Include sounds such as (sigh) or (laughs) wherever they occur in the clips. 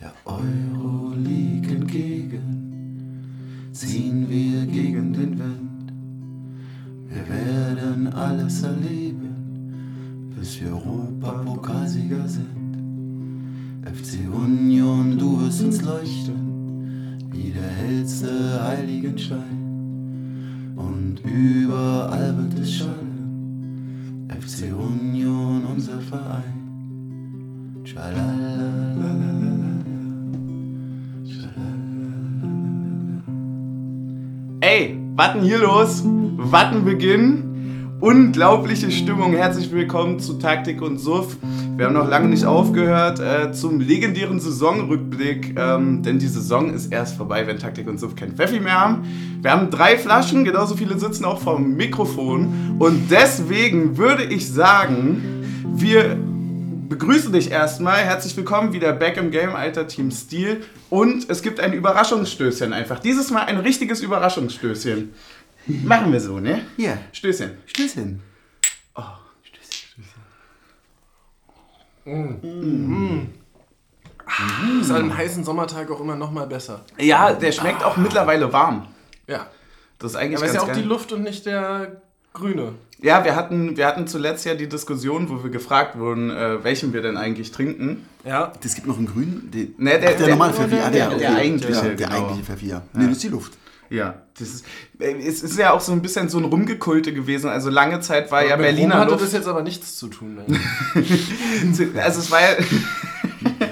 Der Euro liegt entgegen, ziehen wir gegen den Wind. Wir werden alles erleben, bis wir Europapokalsieger sind. FC Union, du wirst uns leuchten, wie der hellste Heiligenschein. Und überall wird es schallen, FC Union, unser Verein. Ey, was denn hier los? Was ein Beginn? Unglaubliche Stimmung. Herzlich willkommen zu Taktik und Suff. Wir haben noch lange nicht aufgehört äh, zum legendären Saisonrückblick, ähm, denn die Saison ist erst vorbei, wenn Taktik und Suff kein Pfeffi mehr haben. Wir haben drei Flaschen, genauso viele sitzen auch vom Mikrofon und deswegen würde ich sagen, wir begrüßen dich erstmal. Herzlich willkommen wieder back im Game, alter Team Steel. Und es gibt ein Überraschungsstößchen einfach. Dieses Mal ein richtiges Überraschungsstößchen. (laughs) Machen wir so, ne? Hier, Stößchen. Stößchen. Ist an einem heißen Sommertag auch immer noch mal besser. Ja, der schmeckt auch mittlerweile warm. Ja. Das ist eigentlich Aber es ist ganz ja auch die geil. Luft und nicht der Grüne. Ja, wir hatten, wir hatten zuletzt ja die Diskussion, wo wir gefragt wurden, äh, welchen wir denn eigentlich trinken. Ja. Es gibt noch einen grünen. Den, Ne, der- Ach, der, der- normale Pfeffi. Der- der, der eigentliche, Ja, der genau. eigentliche Pfeffi, ja. Nee, das ist die Luft. Ja, das ist, äh, es ist ja auch so ein bisschen so ein Rumgekulte gewesen. Also lange Zeit war ja Mit Rum Berliner hatte Luft. das jetzt aber nichts zu tun. Ne? (laughs) (laughs) Also es war ja, (laughs)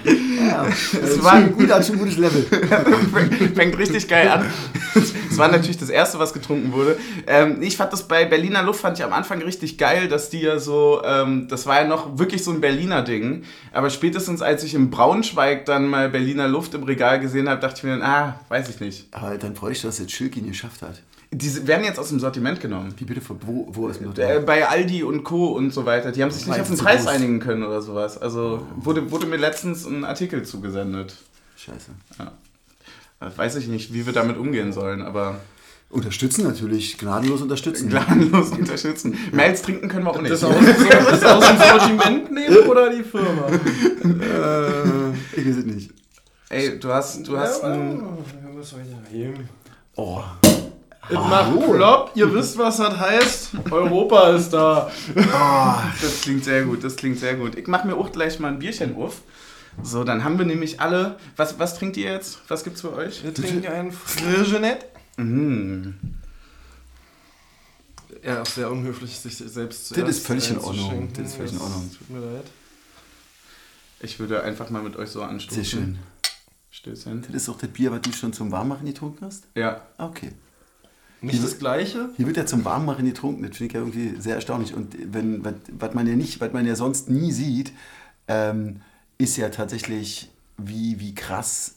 Ja, es war, gut, hat schon ein gutes Level. (laughs) fängt richtig geil an. Es war natürlich das erste, was getrunken wurde. Ähm, ich fand das bei Berliner Luft fand ich am Anfang richtig geil, dass die ja so, ähm, das war ja noch wirklich so ein Berliner Ding. Aber spätestens als ich in Braunschweig dann mal Berliner Luft im Regal gesehen habe, dachte ich mir, dann, ah, weiß ich nicht. Aber dann freue ich, dass jetzt Schilkin geschafft hat. Die werden jetzt aus dem Sortiment genommen. Wie bitte, wo, wo ist mir Äh, bei Aldi und Co. und so weiter. Die haben sich nicht auf den Preis groß. einigen können oder sowas. Also wurde, wurde mir letztens ein Artikel zugesendet. Scheiße. Äh, Weiß ich nicht, wie wir damit umgehen sollen, aber Unterstützen natürlich, gnadenlos unterstützen. gnadenlos (laughs) unterstützen. Mehr als trinken können wir auch nicht. Das aus, das aus dem Sortiment nehmen (laughs) oder die Firma? äh, ich weiß es nicht. Ey, du hast, du hast ein, Was soll ich denn nehmen? Oh, Es macht plopp, ihr wisst, was das heißt. Europa ist da. Das klingt sehr gut, das klingt sehr gut. Ich mache mir auch gleich mal ein Bierchen auf. So, dann haben wir nämlich alle. Was, was trinkt ihr jetzt? Was gibt's für euch? Wir trinken ein Frigenet. Mhm. Ja, auch sehr unhöflich, sich selbst zu Das ist völlig in Ordnung. Das ist völlig in Ordnung. Tut mir leid. Ich würde einfach mal mit euch so anstoßen. sehr schön. Stößchen. Das ist auch das Bier, was du schon zum Warmmachen getrunken hast? Ja. Ah, Okay. Nicht das gleiche? Hier wird ja zum Warmmachen getrunken, das finde ich ja irgendwie sehr erstaunlich. Und wenn, was, was man ja nicht, was man ja sonst nie sieht, ähm, ist ja tatsächlich, wie, wie krass,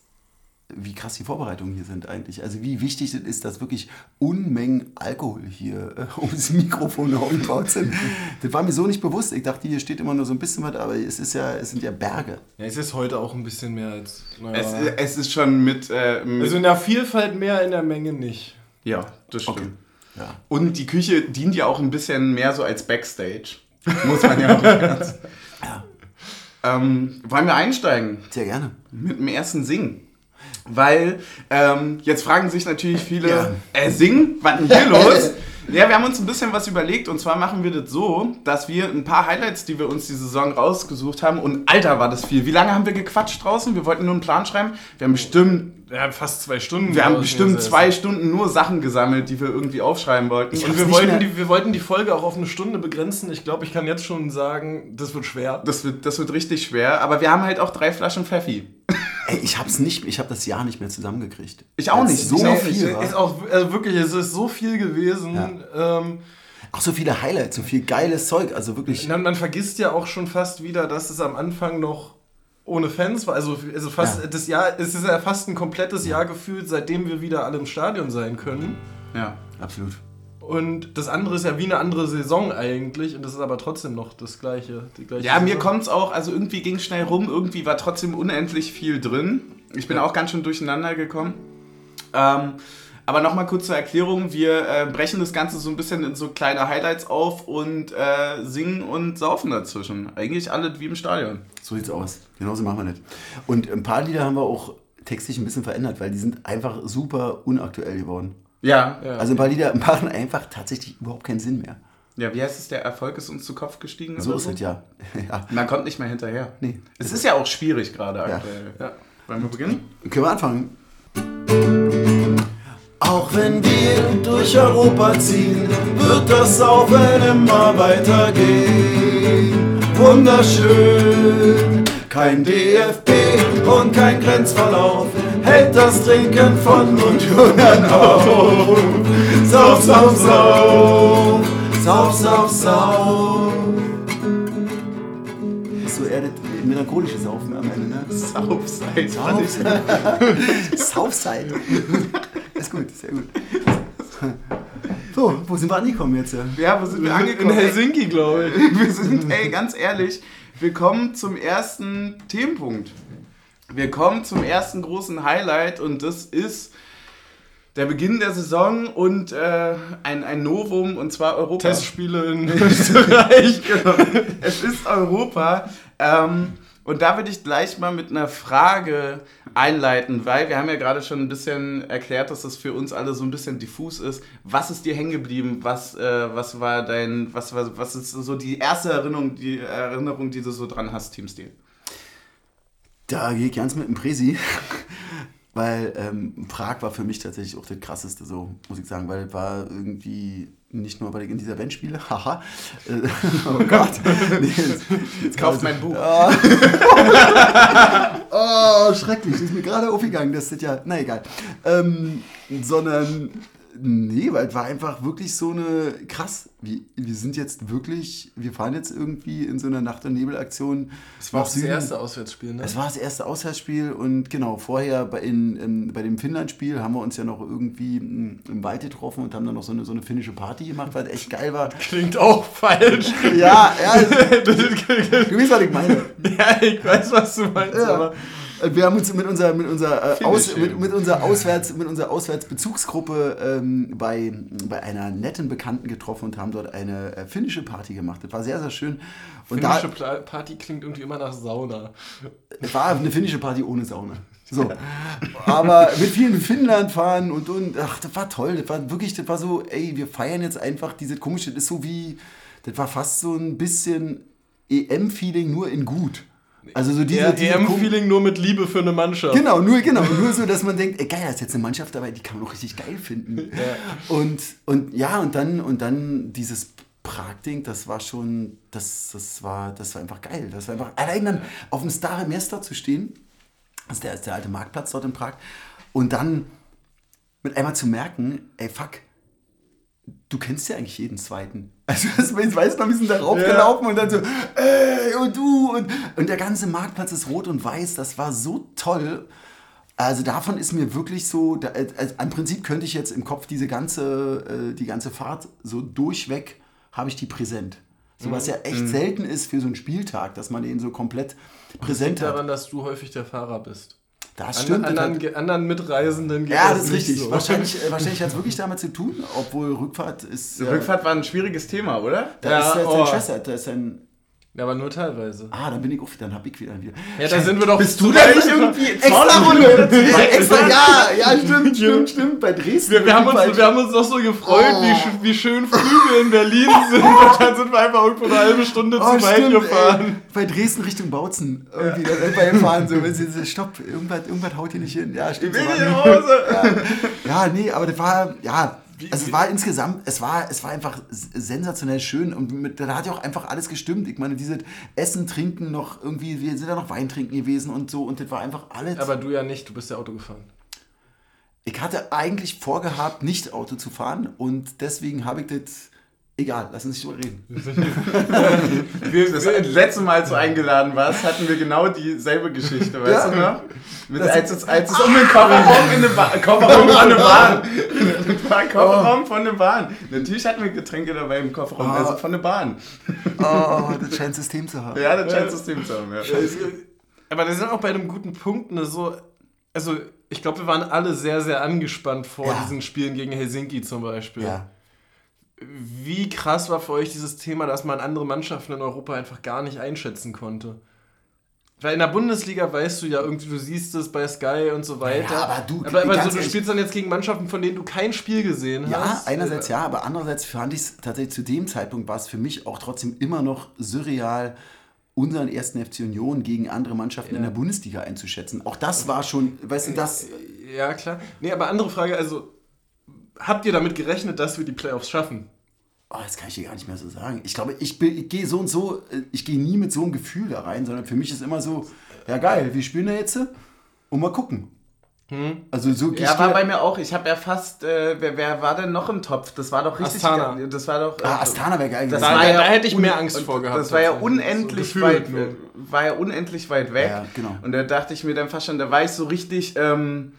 wie krass die Vorbereitungen hier sind eigentlich. Also wie wichtig es ist, dass wirklich Unmengen Alkohol hier äh, ums Mikrofon aufgebaut sind. Das war mir so nicht bewusst. Ich dachte, hier steht immer nur so ein bisschen was, aber es ist ja, es sind ja Berge. Ja, es ist heute auch ein bisschen mehr als. Naja. Es, es ist schon mit. Äh, mit also in der Vielfalt mehr, in der Menge nicht. Ja, das stimmt. Okay. Ja. Und die Küche dient ja auch ein bisschen mehr so als Backstage. (laughs) Muss man ja auch ganz. Ja. Ähm, wollen wir einsteigen Sehr gerne. mit dem ersten Singen? Weil ähm, jetzt fragen sich natürlich viele, Ja. äh, singen? Was denn hier los? (laughs) Ja, wir haben uns ein bisschen was überlegt und zwar machen wir das so, dass wir ein paar Highlights, die wir uns die Saison rausgesucht haben und Alter war das viel. Wie lange haben wir gequatscht draußen? Wir wollten nur einen Plan schreiben. Wir haben bestimmt, Wir haben fast zwei Stunden. wir haben bestimmt zwei Stunden nur Sachen gesammelt, die wir irgendwie aufschreiben wollten. Ich Und wir wollten, mehr- die, wir wollten die Folge auch auf eine Stunde begrenzen. Ich glaube, ich kann jetzt schon sagen, das wird schwer. Das wird, das wird richtig schwer, aber wir haben halt auch drei Flaschen Pfeffi. Ey, ich hab's nicht, ich habe das Jahr nicht mehr zusammengekriegt. Ich auch nicht, So auch viel war. ist auch also wirklich, es ist so viel gewesen. Ähm, Auch so viele Highlights, so viel geiles Zeug. Also wirklich. man, man vergisst ja auch schon fast wieder, dass es am Anfang noch ohne Fans war. Also, also fast Ja. das Jahr, es ist ja fast ein komplettes Jahr gefühlt, seitdem wir wieder alle im Stadion sein können. Ja. Absolut. Und das andere ist ja wie eine andere Saison eigentlich und das ist aber trotzdem noch das gleiche. Die gleiche Ja, mir Saison. kommt's auch, also irgendwie ging schnell rum, irgendwie war trotzdem unendlich viel drin. Ich bin Ja. auch ganz schön durcheinander gekommen. Ähm, Aber nochmal kurz zur Erklärung. Wir äh, brechen das Ganze so ein bisschen in so kleine Highlights auf und äh, singen und saufen dazwischen. Eigentlich alles wie im Stadion. So sieht's aus. Genauso machen wir das. Und ein paar Lieder haben wir auch textlich ein bisschen verändert, weil die sind einfach super unaktuell geworden. Ja. Ja. Also ein paar Lieder machen einfach tatsächlich überhaupt keinen Sinn mehr. Ja, wie heißt es? Der Erfolg ist uns zu Kopf gestiegen? So ist es ja. (laughs) ja. Man kommt nicht mehr hinterher. Nee. Es ist ja auch schwierig gerade Ja. aktuell. Ja. Wollen wir beginnen? Können wir anfangen? Auch wenn wir durch Europa ziehen, wird das Saufen immer weitergehen. Wunderschön, kein DFB und kein Grenzverlauf hält das Trinken von Mundjungern auf. Sauf, sauf, sauf, sauf, sauf, sauf. So eher das melancholische Saufen am Ende, ne? Southside. Southside. Southside. Ist gut, sehr gut. So, wo sind wir angekommen jetzt? Ja, wo sind wir In angekommen? Helsinki, glaube ich. Wir sind, ey, ganz ehrlich, wir kommen zum ersten Themenpunkt. Wir kommen zum ersten großen Highlight und das ist der Beginn der Saison und äh, ein, ein Novum und zwar Europa. Testspiele in (laughs) Österreich. genau. Es ist Europa. Ähm, und da würde ich gleich mal mit einer Frage einleiten, weil wir haben ja gerade schon ein bisschen erklärt, dass das für uns alle so ein bisschen diffus ist. Was ist dir hängen geblieben? Was, äh, was war dein, was, was, was ist so die erste Erinnerung, die Erinnerung, die du so dran hast, Teamstil? Da gehe ich ganz mit dem Presi, weil ähm, Prag war für mich tatsächlich auch das krasseste, so muss ich sagen, weil es war irgendwie nicht nur bei in dieser Bandspiele, (laughs) haha, äh, oh Gott, (laughs) nee, (laughs) jetzt, jetzt Kauft mein Buch. oh, schrecklich, das ist mir gerade aufgegangen, das ist ja, na egal, ähm, sondern, nee, weil es war einfach wirklich so eine, krass, wir, wir sind jetzt wirklich, wir fahren jetzt irgendwie in so einer Nacht- und Nebelaktion Das war das erste Auswärtsspiel, ne? Es war das erste Auswärtsspiel und genau, vorher bei, in, in, bei dem Finnland-Spiel haben wir uns ja noch irgendwie mm, im Wald getroffen und haben dann noch so eine, so eine finnische Party gemacht, weil es echt geil war. Klingt auch falsch. Ja, ja, (laughs) du weißt, was ich meine. ja, ich weiß, was du meinst, Ja. aber Wir haben uns mit unserer, mit unserer, äh, Aus, mit, mit unserer, Auswärts, mit unserer Auswärtsbezugsgruppe ähm, bei, bei einer netten Bekannten getroffen und haben dort eine äh, finnische Party gemacht. Das war sehr, sehr schön. Und da, finnische Pla- Party klingt irgendwie immer nach Sauna. Es war eine finnische Party ohne Sauna. So. Aber mit vielen Finnland fahren und, und, ach, das war toll. Das war wirklich, das war so, ey, wir feiern jetzt einfach diese komische, das ist so wie, das war fast so ein bisschen EM-Feeling nur in gut. Also so diese, Ja, diese EM-Feeling nur mit Liebe für eine Mannschaft. Genau, nur, genau, nur so, dass man denkt, ey, geil, da ist jetzt eine Mannschaft dabei, die kann man doch richtig geil finden. (laughs) Und, und ja, und dann, und dann dieses Prag-Ding, das war schon, das, das, war, das war einfach geil. Das war einfach, allein dann auf dem Stare Mesta zu stehen, das ist der, ist der alte Marktplatz dort in Prag, und dann mit einmal zu merken, ey, fuck, du kennst ja eigentlich jeden zweiten. (laughs) Also das- ich weiß noch, wir sind da raufgelaufen und dann so, ey, und du, und, und der ganze Marktplatz ist rot und weiß, das war so toll. Also davon ist mir wirklich so, da, also im Prinzip könnte ich jetzt im Kopf diese ganze, äh, die ganze Fahrt so durchweg, habe ich die präsent. So was ja echt selten ist für so einen Spieltag, dass man den so komplett präsent Liegt hat. daran, dass du häufig der Fahrer bist. Das An, stimmt. das anderen, hat- anderen Mitreisenden geht ja, das ist richtig. So. Wahrscheinlich, äh, (laughs) wahrscheinlich hat es wirklich damit zu tun, obwohl Rückfahrt ist. Rückfahrt war ein schwieriges Thema, oder? Da Ja, ist äh, oh. seine Schwester, da ist sein. Ja, aber nur teilweise. Ah, dann bin ich auf, dann hab ich wieder. wieder. Ja, da sind wir doch. Bist du da nicht irgendwie Extra Runde! extra, ja, ja, stimmt, stimmt, stimmt. Bei Dresden. Wir, wir, haben uns, wir haben uns noch so gefreut, Oh. wie, wie schön früh wir in Berlin (laughs) sind. Und dann sind wir einfach irgendwo eine halbe Stunde Oh, zu weit gefahren. ey. Bei Dresden Richtung Bautzen. Irgendwie, da sind wir gefahren. So, wenn sie so, stopp, irgendwas, irgendwas haut hier nicht hin. Ja, stimmt. Ich will so nach war- Hause. Ja, nee, aber das war, ja, also es war insgesamt, es war, es war einfach sensationell schön und mit, da hat ja auch einfach alles gestimmt. Ich meine, dieses Essen, Trinken noch irgendwie, wir sind da noch Wein trinken gewesen und so und das war einfach alles. Aber du ja nicht, du bist ja Auto gefahren. ich hatte eigentlich vorgehabt, nicht Auto zu fahren und deswegen habe ich das, egal, lass uns nicht drüber reden. (laughs) Wir, das letzte Mal, als du eingeladen warst, hatten wir genau dieselbe Geschichte, weißt Ja. du noch? Mit, als, es, als es um den Kofferraum, in der ba Kofferraum von der Bahn. (laughs) Das (laughs) war ein Kofferraum von der Bahn. Natürlich hatten wir Getränke dabei im Kofferraum, Oh. also von der Bahn. Oh, das scheint System zu haben. Ja, das scheint System zu haben, ja. Aber das ist auch bei einem guten Punkt eine so. also ich glaube, wir waren alle sehr, sehr angespannt vor Ja. diesen Spielen gegen Helsinki zum Beispiel. Ja. Wie krass war für euch dieses Thema, dass man andere Mannschaften in Europa einfach gar nicht einschätzen konnte? Weil in der Bundesliga weißt du ja irgendwie, du siehst es bei Sky und so weiter. Ja, aber du- aber, aber so, du spielst dann jetzt gegen Mannschaften, von denen du kein Spiel gesehen Ja, hast. einerseits ja, aber andererseits fand ich es tatsächlich zu dem Zeitpunkt war es für mich auch trotzdem immer noch surreal, unseren ersten FC Union gegen andere Mannschaften in der Bundesliga einzuschätzen. Auch das war schon, weißt du, das. Ja, klar. Nee, aber andere Frage, also habt ihr damit gerechnet, dass wir die Playoffs schaffen? Oh, das kann ich dir gar nicht mehr so sagen. Ich glaube, ich, bin- ich gehe so und so, äh, ich gehe nie mit so einem Gefühl da rein, sondern für mich ist immer so, ja geil, wir spielen da jetzt und mal gucken. Also so Ja, ich war bei mir auch. Ich habe ja fast, äh, wer, wer war denn noch im Topf? Das war doch richtig. Astana. geil. Das war doch. äh, Ah, Astana wäre geil Das gewesen. Da- war ja da hätte ich mehr Angst vor gehabt, Das war ja unendlich So weit, nur. war ja unendlich weit weg. Ja, genau. Und da dachte ich mir dann fast schon, da war ich so richtig, ähm,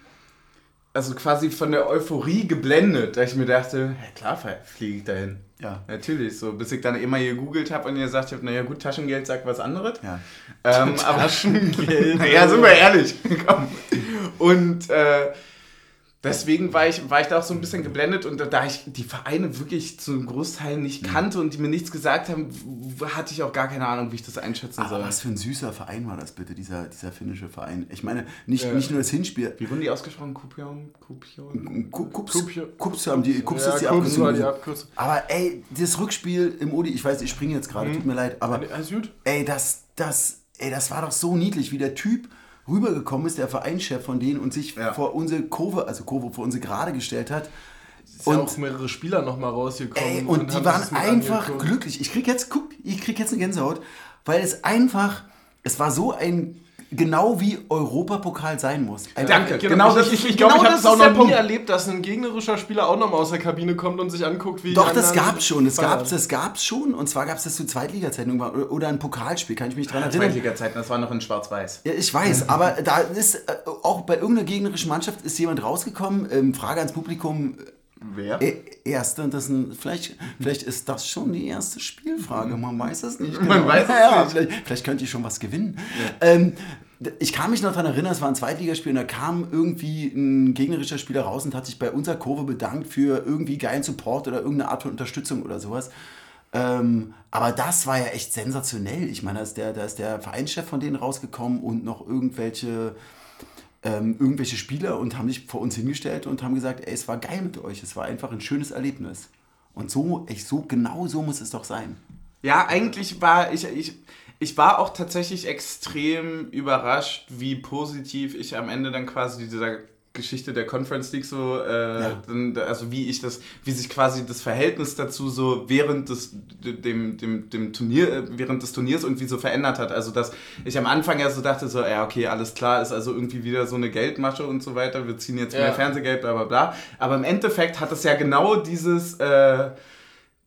also quasi von der Euphorie geblendet, da ich mir dachte, ja klar fliege ich dahin. Ja. Natürlich, so bis ich dann immer gegoogelt habe und ihr gesagt habt, naja gut, Taschengeld sagt was anderes. Ja. Ähm, aber Taschengeld. (laughs) ja, sind wir ehrlich. (laughs) Komm. Und äh, deswegen war ich, war ich da auch so ein bisschen geblendet und da, ich die Vereine wirklich zum Großteil nicht kannte und die mir nichts gesagt haben, hatte ich auch gar keine Ahnung, wie ich das einschätzen Aber soll. was für ein süßer Verein war das bitte, dieser, dieser finnische Verein. Ich meine, nicht, Ja. nicht nur das Hinspiel. Wie wurden die ausgesprochen? Kupion? Kupion? Ku- Kups. Kups haben die, Kups Ja, ist die Abkürzung. Aber ey, das Rückspiel im Odi, ich weiß, ich springe jetzt gerade, tut mir leid, aber Alles gut? ey, das, das, ey, das war doch so niedlich, wie der Typ rübergekommen ist, der Vereinschef von denen und sich Ja. vor unsere Kurve, also Kurve vor unsere Gerade gestellt hat. Ist ja Und- auch mehrere Spieler nochmal rausgekommen. Ey, und die haben waren einfach angeguckt. glücklich. Ich krieg jetzt, guck, ich krieg jetzt eine Gänsehaut, weil es einfach, es war so ein, genau wie Europapokal sein muss. Ein, Danke. Genau, Genau ich, das ich, ist- ich glaube, genau ich habe es auch noch nie erlebt, dass ein gegnerischer Spieler auch nochmal aus der Kabine kommt und sich anguckt, wie Doch, das anderen gab's schon. Das das gab's schon. Und zwar gab's das zu Zweitliga-Zeiten irgendwann oder- ein Pokalspiel, kann ich mich dran erinnern. Zweitliga-Zeiten, das war noch in Schwarz-Weiß. Ja, ich weiß, (laughs) aber da ist äh, auch bei irgendeiner gegnerischen Mannschaft ist jemand rausgekommen. Ähm, Frage ans Publikum. Wer? Äh, erste, und das ist ein, vielleicht, vielleicht ist das schon die erste Spielfrage, man weiß es nicht. Man weiß es (laughs) ja, nicht. Vielleicht, vielleicht könnt ihr schon was gewinnen. Ähm, d- ich kann mich noch daran erinnern, es war ein Zweitligaspiel und da kam irgendwie ein gegnerischer Spieler raus und hat sich bei unserer Kurve bedankt für irgendwie geilen Support oder irgendeine Art von Unterstützung oder sowas. Ähm, aber das war ja echt sensationell. Ich meine, da ist der, da ist der Vereinschef von denen rausgekommen und noch irgendwelche, ähm, irgendwelche Spieler und haben sich vor uns hingestellt und haben gesagt, ey, es war geil mit euch. Es war einfach ein schönes Erlebnis. Und so, echt so, genau so muss es doch sein. Ja, eigentlich war ich, ich, ich war auch tatsächlich extrem überrascht, wie positiv ich am Ende dann quasi dieser Geschichte der Conference League so, äh, Ja. dann, also wie ich das, wie sich quasi das Verhältnis dazu so während des, dem, dem, dem Turnier, äh, während des Turniers irgendwie so verändert hat. Also dass ich am Anfang ja so dachte, so, ja, okay, alles klar, ist also irgendwie wieder so eine Geldmasche und so weiter, wir ziehen jetzt Ja. mehr Fernsehgeld, bla bla bla. Aber im Endeffekt hat es ja genau dieses, äh,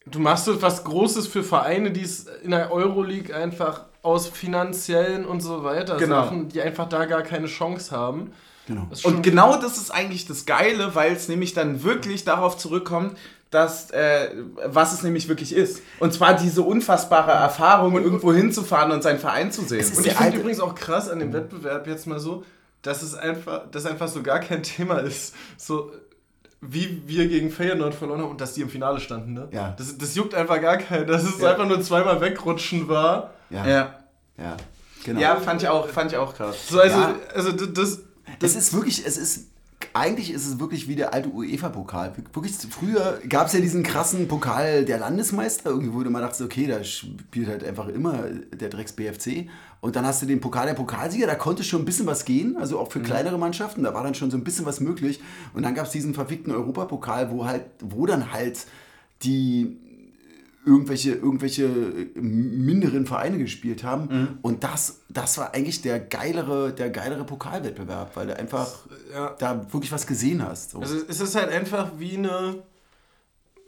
Du machst so was Großes für Vereine, die es in der Euroleague einfach aus finanziellen und so weiter Genau. Sachen, die einfach da gar keine Chance haben. Genau. Das Und genau das ist eigentlich das Geile, weil es nämlich dann wirklich darauf zurückkommt, dass, äh, was es nämlich wirklich ist. Und zwar diese unfassbare Erfahrung, irgendwo hinzufahren und seinen Verein zu sehen. Und ich finde übrigens auch krass an dem Wettbewerb jetzt mal so, dass es einfach, dass einfach so gar kein Thema ist. So wie wir gegen Feyenoord verloren haben und dass die im Finale standen, ne? Ja. Das, das juckt einfach gar keinen, dass es Ja. einfach nur zweimal wegrutschen war. Ja, ja. ja, genau. ja, fand ich auch, fand ich auch krass. So, also, Ja. also d- das, ist wirklich, es ist, eigentlich ist es wirklich wie der alte UEFA-Pokal. Wirklich, früher gab es ja diesen krassen Pokal der Landesmeister, irgendwie wurde man dachte, okay, da spielt halt einfach immer der Drecks BFC. Und dann hast du den Pokal der Pokalsieger, da konnte schon ein bisschen was gehen, also auch für kleinere Mannschaften, da war dann schon so ein bisschen was möglich. Und dann gab es diesen verfickten Europapokal, wo halt, wo dann halt die irgendwelche, irgendwelche minderen Vereine gespielt haben. Und das, das war eigentlich der geilere, der geilere Pokalwettbewerb, weil du einfach ja. da wirklich was gesehen hast. So. Also es ist halt einfach wie eine,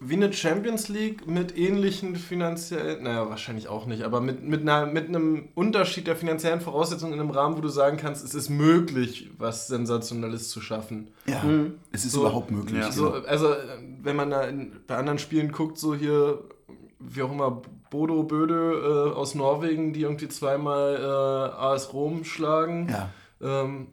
wie eine Champions League mit ähnlichen finanziellen, naja, wahrscheinlich auch nicht, aber mit, mit, einer, mit einem Unterschied der finanziellen Voraussetzungen in einem Rahmen, wo du sagen kannst, es ist möglich, was Sensationelles zu schaffen. ja, es ist So, überhaupt möglich. ja. So, genau. also, wenn man da in, bei anderen Spielen guckt, so hier, wie auch immer, Bodo Böde äh, aus Norwegen, die irgendwie zweimal äh, AS Rom schlagen. ja. Ähm,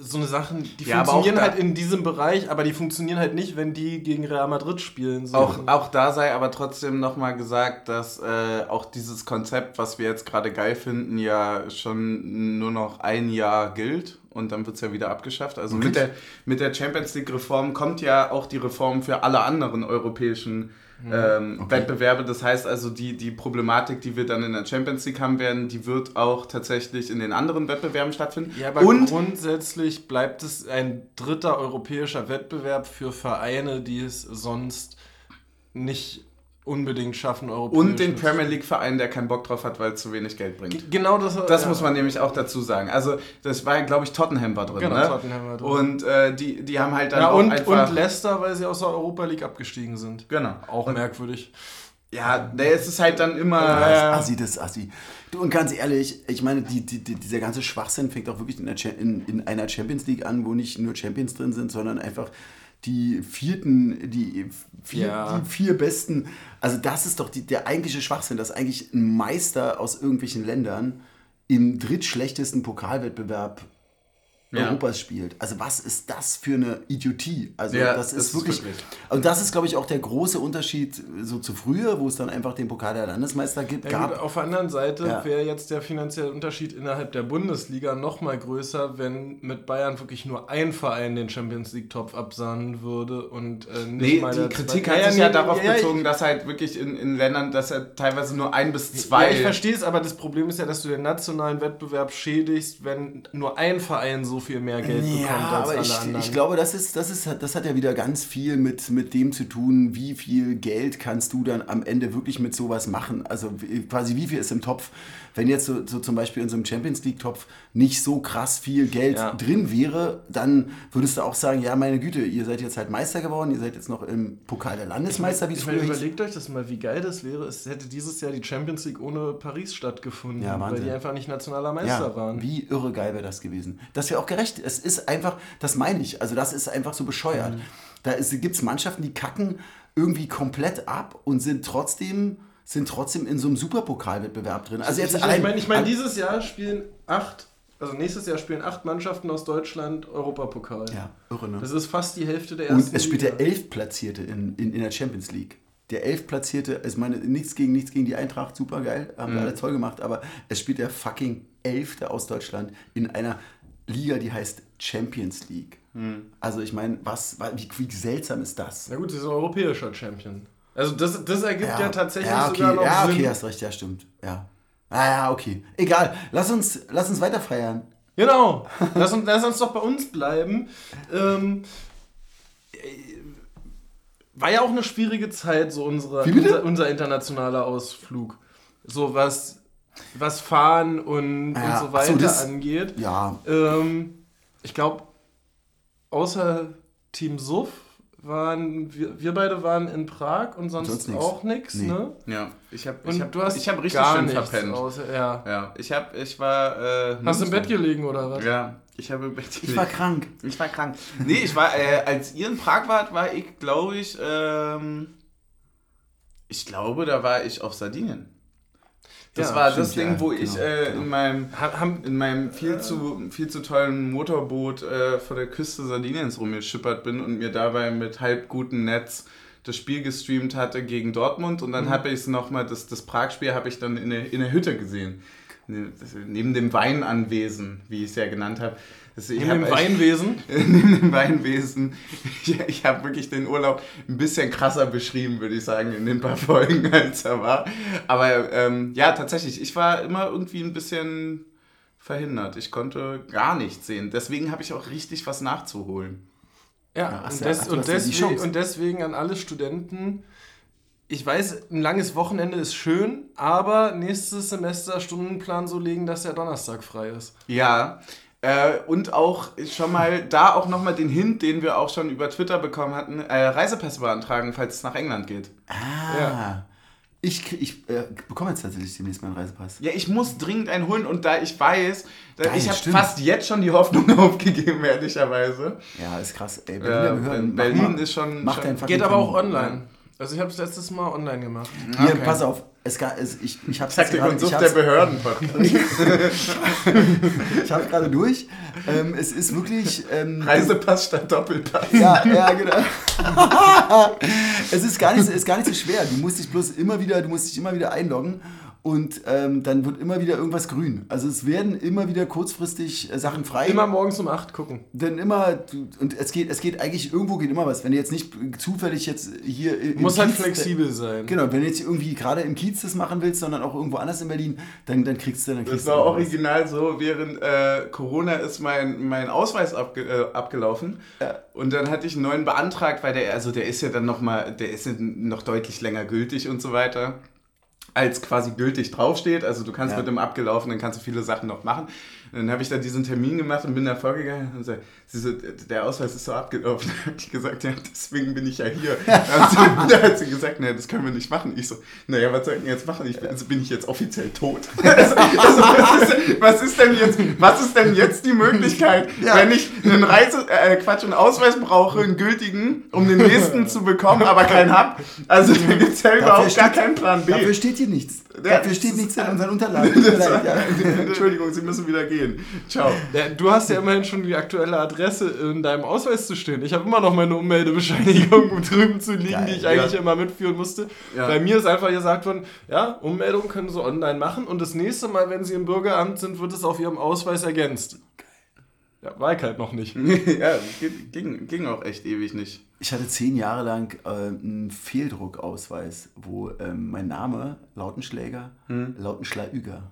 so eine Sachen, die Ja, funktionieren halt in diesem Bereich, aber die funktionieren halt nicht, wenn die gegen Real Madrid spielen. So. Auch, auch da sei aber trotzdem nochmal gesagt, dass äh, auch dieses Konzept, was wir jetzt gerade geil finden, ja schon nur noch ein Jahr gilt und dann wird es ja wieder abgeschafft. Also mit der, mit der Champions League-Reform kommt ja auch die Reform für alle anderen europäischen ähm, Wettbewerbe. Das heißt also, die, die Problematik, die wir dann in der Champions League haben werden, die wird auch tatsächlich in den anderen Wettbewerben stattfinden. Ja, aber und grundsätzlich bleibt es ein dritter europäischer Wettbewerb für Vereine, die es sonst nicht unbedingt schaffen, europäisch und den. Premier League-Verein, der keinen Bock drauf hat, weil es zu wenig Geld bringt. Genau das. Das ja. muss man nämlich auch dazu sagen. Also, das war, glaube ich, Tottenham war drin. Genau, ne? Tottenham war drin. Und äh, die, die haben halt dann Ja, auch und, einfach. und Leicester, weil sie aus der Europa League abgestiegen sind. genau. Auch merkwürdig. Ja, ne, es ist halt dann immer. Das ist Assi, das ist Assi. Du, und ganz ehrlich, ich meine, die, die, die, dieser ganze Schwachsinn fängt auch wirklich in, in, in einer Champions League an, wo nicht nur Champions drin sind, sondern einfach die vierten, die vier, Ja. die vier besten. Also das ist doch die, der eigentliche Schwachsinn, dass eigentlich ein Meister aus irgendwelchen Ländern im drittschlechtesten Pokalwettbewerb Ja. Europas spielt. Also was ist das für eine Idiotie? Also Ja, das das ist ist wirklich, wirklich. und das ist glaube ich auch der große Unterschied so zu früher, wo es dann einfach den Pokal der Landesmeister gibt, Ja, gut, gab. auf der anderen Seite Ja. wäre jetzt der finanzielle Unterschied innerhalb der Bundesliga noch mal größer, wenn mit Bayern wirklich nur ein Verein den Champions League Topf absahnen würde und äh, nicht Nee, mal die Kritik hat sich ja, darauf ja, bezogen, dass halt wirklich in, in Ländern, dass er teilweise nur ein bis zwei. ja, ich verstehe es, aber das Problem ist ja, dass du den nationalen Wettbewerb schädigst, wenn nur ein Verein so viel mehr Geld bekommt Ja, als aber alle ich, anderen. ich glaube, das, ist, das, ist, das hat ja wieder ganz viel mit, mit dem zu tun, wie viel Geld kannst du dann am Ende wirklich mit sowas machen. Also quasi wie viel ist im Topf. Wenn jetzt so, so zum Beispiel in so einem Champions League-Topf nicht so krass viel Geld Ja. drin wäre, dann würdest du auch sagen, ja meine Güte, ihr seid jetzt halt Meister geworden, ihr seid jetzt noch im Pokal der Landesmeister, wie es früher überlegt euch das mal, wie geil das wäre. Es hätte dieses Jahr die Champions League ohne Paris stattgefunden, Ja, weil die einfach nicht nationaler Meister Ja, waren. wie irre geil wäre das gewesen. Das wäre auch gerecht. Es ist einfach, das meine ich, also das ist einfach so bescheuert. Mhm. Da gibt es Mannschaften, die kacken irgendwie komplett ab und sind trotzdem, sind trotzdem in so einem Superpokalwettbewerb drin. Also jetzt ich allein, ich meine, ich mein, an- dieses Jahr spielen acht, also nächstes Jahr spielen acht Mannschaften aus Deutschland Europapokal. ja, irre, ne? Das ist fast die Hälfte der ersten Und es spielt Liga. der Elfplatzierte in, in, in der Champions League. Der Elfplatzierte, ich meine, nichts gegen nichts gegen die Eintracht, super geil, haben wir Mhm. alle toll gemacht, aber es spielt der fucking Elfte aus Deutschland in einer Liga, die heißt Champions League. Mhm. Also ich meine, was, wie, wie seltsam ist das? Na gut, sie ist ein europäischer Champion. Also das, das ergibt ja, tatsächlich ja, okay, sogar noch ja, okay, Sinn. hast recht, ja, stimmt. Ja. Ah ja, okay. Egal, lass uns, lass uns weiter feiern. Genau. Lass uns, lass uns doch bei uns bleiben. Ähm, äh, war ja auch eine schwierige Zeit, so unsere, unser, unser internationaler Ausflug. So was, was Fahren und, Ja, und so ach so, weiter das- angeht. Ja, Ähm, ich glaube, außer Team Suff waren wir, wir beide waren in Prag und sonst, Sonst nix. auch nichts, Nee. ne? ja, ich habe ich hab, du hast ich hab richtig gar schön nichts verpennt. Außer, ja. Ja, ich hab, ich war. Äh, Hast du im Bett gelegen oder was? Ja, ich habe im Bett ich gelegen. war krank. Ich war krank. Nee, ich war, äh, als ihr in Prag wart, war ich, glaube ich, ähm, ich glaube, da war ich auf Sardinien. Das Ja, war stimmt, das Ding, ja, wo genau, ich äh, genau. in meinem in meinem viel zu, viel zu tollen Motorboot äh, vor der Küste Sardiniens rumgeschippert bin und mir dabei mit halb gutem Netz das Spiel gestreamt hatte gegen Dortmund und Mhm. dann habe ich es nochmal, das, das Prag-Spiel habe ich dann in der, in der Hütte gesehen. Ne, Neben dem Weinanwesen, wie ich es ja genannt habe. In hab dem Weinwesen. (laughs) neben dem Weinwesen. (laughs) Ich, ich habe wirklich den Urlaub ein bisschen krasser beschrieben, würde ich sagen, in den paar (laughs) Folgen, als er war. Aber ähm, ja, tatsächlich, ich war immer irgendwie ein bisschen verhindert. Ich konnte gar nichts sehen. Deswegen habe ich auch richtig was nachzuholen. Ja, hast und, ja- des, und, ja deswegen, und deswegen an alle Studenten, ich weiß, ein langes Wochenende ist schön, aber nächstes Semester Stundenplan so legen, dass der Donnerstag frei ist. Ja. Äh, und auch schon mal da auch nochmal den Hint, den wir auch schon über Twitter bekommen hatten, äh, Reisepässe beantragen, falls es nach England geht. Ah. Ja. Ich, ich äh, bekomme jetzt tatsächlich demnächst meinen Reisepass. Ja, ich muss dringend einen holen und da ich weiß, da, Geil, ich habe fast jetzt schon die Hoffnung (laughs) aufgegeben, ehrlicher Weise. Ja, ist krass. Ey, Äh, Behörden, mach Berlin ist schon. Mach schon Geht aber auch online. Also ich habe es letztes Mal online gemacht. Hier, Okay. pass auf. Es, ga- es, ich ich habe Sucht der Behörden. (laughs) Ich habe gerade durch. Ähm, es ist wirklich. Ähm, Reisepass statt Doppelpass. Ja, ja, genau. (laughs) es ist gar, nicht, so- ist gar nicht so schwer. Du musst dich bloß immer wieder, du musst dich immer wieder einloggen und ähm, dann wird immer wieder irgendwas grün. Also es werden immer wieder kurzfristig äh, Sachen frei. Immer morgens um 8 gucken. Denn immer, du- und es geht, es geht eigentlich, irgendwo geht immer was. Wenn du jetzt nicht zufällig jetzt hier Muss halt Kiez- flexibel sein. Genau, wenn du jetzt irgendwie gerade im Kiez das machen willst, sondern auch irgendwo anders in Berlin, dann, dann kriegst du dann Das kriegst war du was. original so, während äh, Corona ist mein, mein Ausweis abge, äh, abgelaufen. Und dann hatte ich einen neuen beantragt, weil der, also der ist ja dann noch mal, der ist ja noch deutlich länger gültig und so weiter, als quasi gültig draufsteht. Also du kannst Ja. mit dem abgelaufenen, kannst du viele Sachen noch machen. Und dann habe ich da diesen Termin gemacht und bin da vorgegangen und so, sie so, der Ausweis ist so abgelaufen. Da habe ich gesagt, ja, deswegen bin ich ja hier. (laughs) Also, da hat sie gesagt, naja, das können wir nicht machen. Ich so, naja, was soll ich denn jetzt machen? Ich bin, also bin ich jetzt offiziell tot. (laughs) Also, also, was, ist, was, ist denn jetzt, was ist denn jetzt die Möglichkeit, (laughs) Ja. wenn ich einen Reise, äh, Quatsch, einen Ausweis brauche, einen gültigen, um den nächsten zu bekommen, aber keinen hab? Also da gibt es ja überhaupt gar keinen Plan B. Dafür steht hier nichts. Ja, dafür steht nichts in unseren Unterlagen. (laughs) (laughs) Entschuldigung, Sie müssen wieder gehen. Ciao. Ja, du hast ja immerhin schon die aktuelle Adresse in deinem Ausweis zu stehen. Ich habe immer noch meine Ummeldebescheinigung drüben zu liegen, Geil, die ich eigentlich ja. immer mitführen musste. Ja. Bei mir ist einfach gesagt worden, ja, Ummeldung können Sie online machen und das nächste Mal, wenn Sie im Bürgeramt sind, wird es auf Ihrem Ausweis ergänzt. Ja, war ich halt noch nicht. (laughs) ja, ging, ging, auch echt ewig nicht. Ich hatte zehn Jahre lang äh, einen Fehldruckausweis, wo ähm, mein Name Lautenschläger, Lautenschlaüger.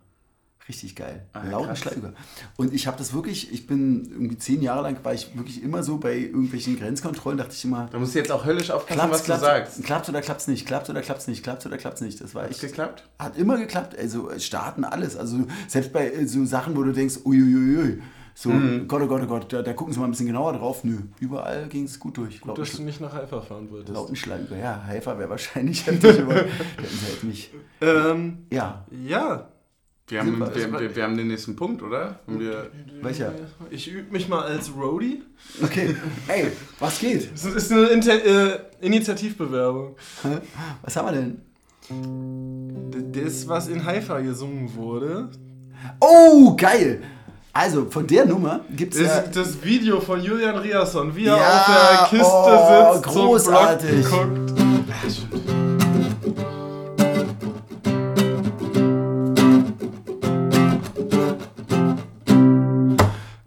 Richtig geil. Hm. Ah, ja, Lautenschlaüger. Und ich habe das wirklich, ich bin irgendwie zehn Jahre lang, war ich wirklich immer so bei irgendwelchen Grenzkontrollen, dachte ich immer, Da musst du jetzt auch höllisch aufpassen, klappt's, was du klappt's, sagst. klappt's oder klappt's nicht, klappt's oder klappt's nicht, klappt's oder klappt's nicht. Das war Hat echt, geklappt? hat immer geklappt. Also äh, Starten, alles. Also selbst bei äh, so Sachen, wo du denkst, uiuiui, so Mhm. Gott, oh Gott, oh Gott, da, da gucken sie mal ein bisschen genauer drauf. Nö, überall ging es gut durch. Gut, dass du nicht nach Haifa fahren wolltest. Lautenschleifer, ja, Haifa wäre wahrscheinlich (laughs) heftig, aber hätten sie halt mich. Ähm, Ja, ja. Wir haben, Super. wir, wir, wir haben den nächsten Punkt, oder? Wir, welcher? Ich übe mich mal als Roadie. Okay, ey, was geht? Das ist eine Inter äh, Initiativbewerbung. Was haben wir denn? Das, was in Haifa gesungen wurde. Oh, geil! Also, von der Nummer gibt es ja... Das, Video von Julian Riasson, wie er Ja, auf der Kiste oh, sitzt, großartig. Block guckt.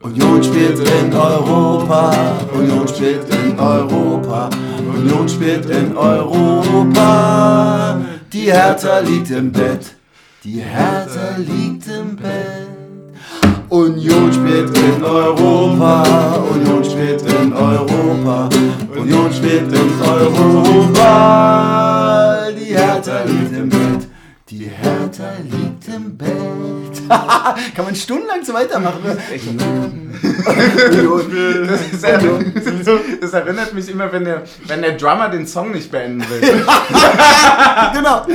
Union spielt in Europa, Union spielt in Europa, Union spielt in Europa. Die Hertha liegt im Bett, die Hertha liegt im Bett. Union spielt in Europa, Union spielt in Europa, Union spielt in Europa. Die Hertha liegt im Bett, die Hertha liegt im Bett. (laughs) Kann man stundenlang so weitermachen. Union. das, ist, das erinnert mich immer, wenn der, wenn der Drummer den Song nicht beenden will. genau.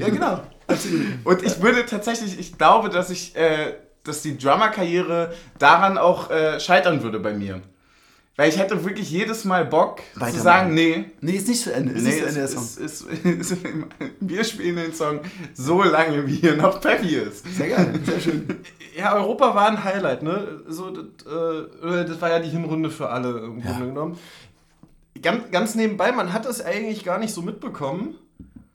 Ja, genau. Und ich würde tatsächlich, ich glaube, dass ich, äh, dass die Drummer-Karriere daran auch äh, scheitern würde bei mir. Weil ich hätte wirklich jedes Mal Bock zu Weitermachen. sagen, nee, Nee, ist nicht zu Ende. Ist nee, nicht zu Ende der Song. es, (laughs) es, es, wir spielen den Song so lange, wie er noch Peppi ist. Sehr geil, sehr schön. Ja, Europa war ein Highlight, ne? So, das, äh, das war ja die Hinrunde für alle im Ja. Grunde genommen. Ganz, ganz nebenbei, man hat es eigentlich gar nicht so mitbekommen,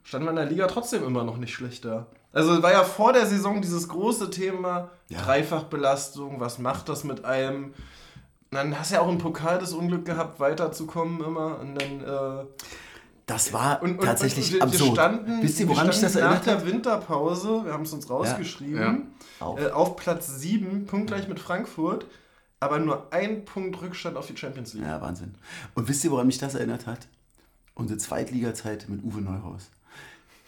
stand man in der Liga trotzdem immer noch nicht schlechter. Also war ja vor der Saison dieses große Thema Ja. Dreifachbelastung, was macht das mit einem? Und dann hast du ja auch im Pokal das Unglück gehabt, weiterzukommen immer. Und dann äh, Das war und, und, tatsächlich und wir, absurd. Wir standen, Wisst ihr, wir woran mich das standen nach erinnert hat? der Winterpause, wir haben es uns rausgeschrieben, Ja. Auf. Äh, auf Platz 7, punktgleich mit Frankfurt, aber nur ein Punkt Rückstand auf die Champions League. Ja, Wahnsinn. Und wisst ihr, woran mich das erinnert hat? Unsere Zweitliga-Zeit mit Uwe Neuhaus.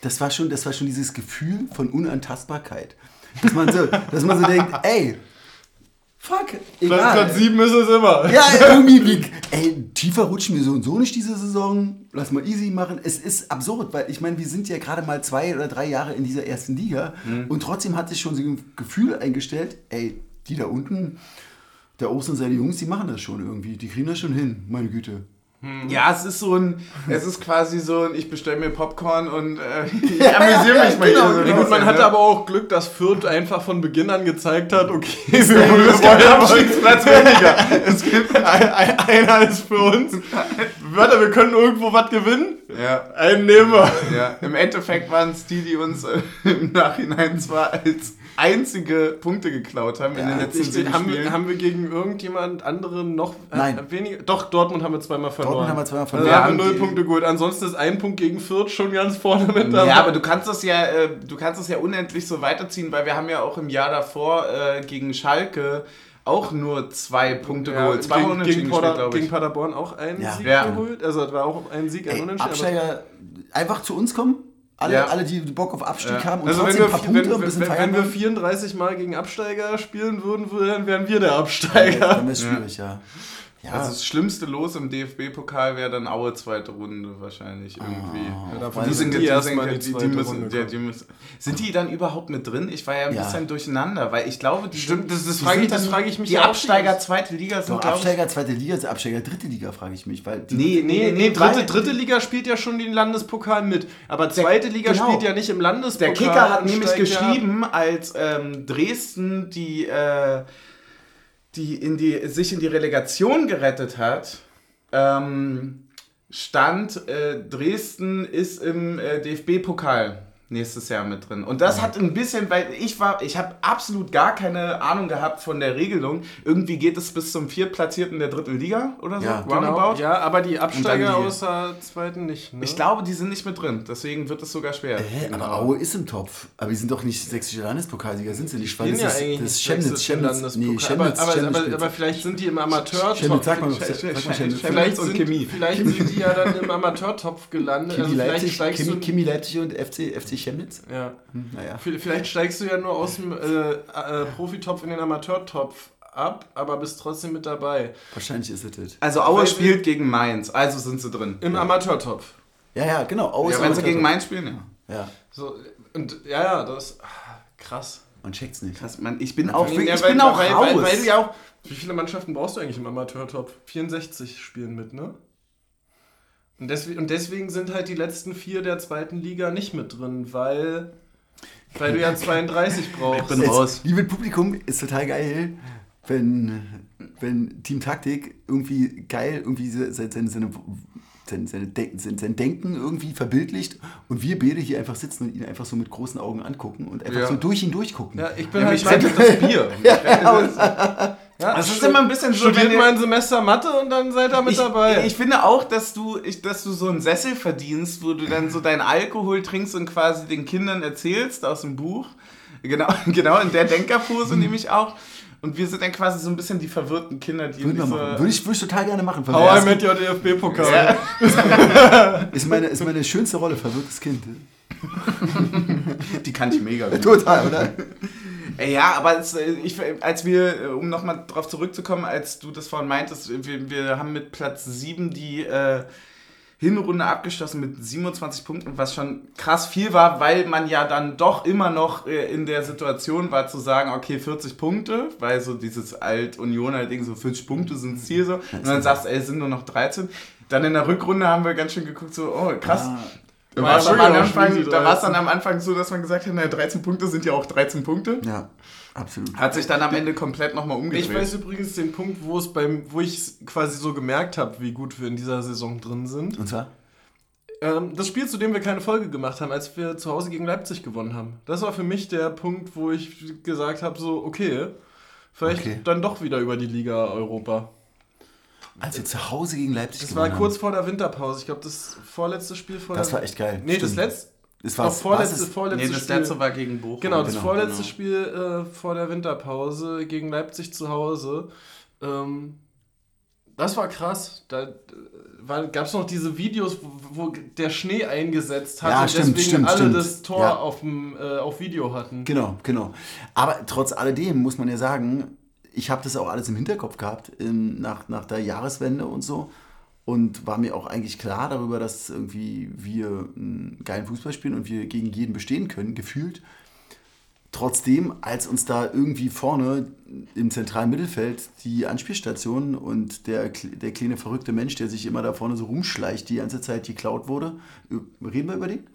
Das war schon, das war schon dieses Gefühl von Unantastbarkeit. Dass man so, dass man so denkt, (laughs) ey, fuck, egal. Platz 7 ist es immer. Ja, irgendwie, (laughs) wie, ey, tiefer rutschen wir so und so nicht diese Saison. Lass mal easy machen. Es ist absurd, weil ich meine, wir sind ja gerade mal zwei oder drei Jahre in dieser ersten Liga und trotzdem hat sich schon so ein Gefühl eingestellt, ey, die da unten, der Ost und seine Jungs, die machen das schon irgendwie. Die kriegen das schon hin, meine Güte. Ja, es ist so ein, es ist quasi so ein, ich bestelle mir Popcorn und äh, (laughs) ich amüsiere mich mal Genau, hier so ja, gut, man ne? hatte aber auch Glück, dass Fürth einfach von Beginn an gezeigt hat, okay, wir es wollen Abstiegsplatz weniger. (laughs) Es gibt ein, ein, einer ist für uns. Wörter, wir können irgendwo was gewinnen. ja, Einen nehmen wir. ja, im Endeffekt waren es die, die uns äh, im Nachhinein zwar als einzige Punkte geklaut haben in den letzten Ich, sieben haben, Spielen. wir, haben wir gegen irgendjemand anderen noch äh, Nein. weniger? Doch, Dortmund haben wir zweimal verloren. haben wir zweimal Also verloren. haben wir Ja, null Punkte geholt. Ansonsten ist ein Punkt gegen Fürth schon ganz vorne mit dabei. Ja, aber du kannst das ja, äh, du kannst das ja unendlich so weiterziehen, weil wir haben ja auch im Jahr davor äh, gegen Schalke auch nur zwei Punkte Ja, geholt. Zwei gegen, Unentschieden gegen, gespielt, Pader, glaube ich. gegen Paderborn auch einen Ja. Sieg Ja. geholt. Also das war auch ein Sieg, ein Ey, Unentschieden. aber- Absteiger einfach zu uns kommen. Alle, Ja. alle, die Bock auf Abstieg Ja. haben und Also wenn trotzdem wir, ein paar wenn, Punkte und ein wenn, bisschen wenn, feiern wenn wir wollen, 34 Mal gegen Absteiger spielen würden, dann wären wir der Absteiger. dann ist es schwierig, ja. Ja, Also das schlimmste Los im DFB-Pokal wäre dann Aue zweite Runde wahrscheinlich irgendwie. Ja, davon Die sind die die erstmal die, die die, müssen, Runde ja, die müssen, sind die dann überhaupt mit drin? Ich war ja ein Ja. bisschen durcheinander, weil ich glaube, die Stimmt, das- das frage ich- das frage ich mich Die ja. Absteiger zweite Liga sind Doch, Absteiger zweite Liga, ist Absteiger dritte Liga, frage ich mich. Weil die, Nee, Nee, nee, dritte, weil- dritte Liga spielt ja schon den Landespokal mit. Aber zweite Liga genau. spielt ja nicht im Landespokal. Der Kicker hat nämlich ja geschrieben, als ähm, Dresden die, äh, die, in die sich in die Relegation gerettet hat, ähm, stand äh, Dresden ist im äh, DFB-Pokal nächstes Jahr mit drin. Und das hat ein bisschen, weil ich war, ich habe absolut gar keine Ahnung gehabt von der Regelung. Irgendwie geht es bis zum Viertplatzierten der dritten Liga oder so. Ja, Genau, ja, aber die Absteiger die- außer zweiten nicht. Ne? Ich glaube, die sind nicht mit drin. Deswegen wird es sogar schwer. Hä, Genau. aber Aue ist im Topf. Aber die sind doch nicht sächsische Landespokalsieger, sind sie nicht? Weil das ja ist, eigentlich das ist nicht Chemnitz, sächsischen Chemnitz, nee. Chemnitz, aber, Chemnitz aber, aber, spielt. aber vielleicht sind die im Amateurtopf. Chemnitz, sag mal, Chemnitz, sag mal Chemnitz. Chemnitz Vielleicht und sind, Chemie. vielleicht sind die ja dann im Amateurtopf gelandet. Kimi also Leipzig, und FC, FC Chemnitz? ja. Hm, naja. Vielleicht steigst du ja nur aus dem äh, äh, Profitopf in den Amateurtopf ab, aber bist trotzdem mit dabei. Wahrscheinlich ist es das. Also Aue Weil- spielt gegen Mainz, also sind sie drin. Im Amateurtopf. Ja, ja, genau. Aue Ja, ist wenn sie gegen Mainz spielen, ja. Ja, So, und ja, ja, das ah, krass. man checkt's nicht. Krass, Mann, ich bin auch, Ja, ich weil- bin auch weil, raus. Weil, weil du ja auch. Wie viele Mannschaften brauchst du eigentlich im Amateurtopf? 64 spielen mit, ne? Und deswegen, und deswegen sind halt die letzten vier der zweiten Liga nicht mit drin, weil, weil du ja 32 (laughs) brauchst. bin Jetzt, raus. Liebe Publikum, ist total geil, wenn, wenn Team Taktik irgendwie geil irgendwie se- se- seine, seine, seine, seine Denk- sein, sein Denken irgendwie verbildlicht und wir beide hier einfach sitzen und ihn einfach so mit großen Augen angucken und einfach Ja. so durch ihn durchgucken. ja, ich bin ja, halt rettet das (laughs) Bier. ja, (laughs) Das ist immer ein bisschen so, Studiert wenn ihr- mal ein Semester Mathe und dann seid ihr mit Ich, dabei. ich finde auch, dass du, ich, dass du so einen Sessel verdienst, wo du dann so deinen Alkohol trinkst und quasi den Kindern erzählst aus dem Buch. Genau, (laughs) genau in der Denkerpose Hm. nehme ich auch. Und wir sind dann quasi so ein bisschen die verwirrten Kinder, die machen. so, Würde ich, würde ich total gerne machen. How I Met Your DFB-Pokal. Ja. (laughs) Ist meine, ist meine schönste Rolle, verwirrtes Kind. die kann ich mega (laughs) gut. Total, oder? Ja, aber es, äh, ich, als wir, äh, um nochmal drauf zurückzukommen, als du das vorhin meintest, wir, wir haben mit Platz 7 die äh, Hinrunde abgeschlossen mit 27 Punkten, was schon krass viel war, weil man ja dann doch immer noch äh, in der Situation war zu sagen, okay, 40 Punkte, weil so dieses Alt-Unioner-Ding, so 40 Punkte sind Ziel so, und dann sagst du, ey, es sind nur noch 13. Dann in der Rückrunde haben wir ganz schön geguckt, so, oh, krass. Ah, Da War es schon am Anfang, schwierig, da war es 13. dann am Anfang so, dass man gesagt hat, naja, 13 Punkte sind ja auch 13 Punkte. ja, absolut. Hat sich dann am Ende komplett nochmal umgedreht. Ich weiß übrigens den Punkt, wo es beim, wo ich quasi so gemerkt habe, wie gut wir in dieser Saison drin sind. Und zwar? Ähm, das Spiel, zu dem wir keine Folge gemacht haben, als wir zu Hause gegen Leipzig gewonnen haben. Das war für mich der Punkt, wo ich gesagt habe, so, okay, vielleicht Okay. dann doch wieder über die Liga Europa. Als wir zu Hause gegen Leipzig Das war kurz vor der Winterpause. Ich glaube, das vorletzte Spiel vor haben. Das der... war echt geil. Nee, das letzte... Das war vorletzte, vorletzte nee, das Spiel. letzte war gegen Bochum. Genau, das Genau, vorletzte genau. Spiel äh, vor der Winterpause gegen Leipzig zu Hause. Ähm, das war krass. Da äh, gab es noch diese Videos, wo, wo der Schnee eingesetzt hat Ja, und stimmt, deswegen stimmt, alle stimmt. das Tor Ja. auf, dem, äh, auf Video hatten. Genau, genau. Aber trotz alledem muss man ja sagen, ich habe das auch alles im Hinterkopf gehabt ähm, nach, nach der Jahreswende und so. Und war mir auch eigentlich klar darüber, dass irgendwie wir einen geilen Fußball spielen und wir gegen jeden bestehen können, gefühlt. Trotzdem, als uns da irgendwie vorne im zentralen Mittelfeld die Anspielstation und der, der kleine verrückte Mensch, der sich immer da vorne so rumschleicht, die ganze Zeit geklaut wurde, reden wir über den?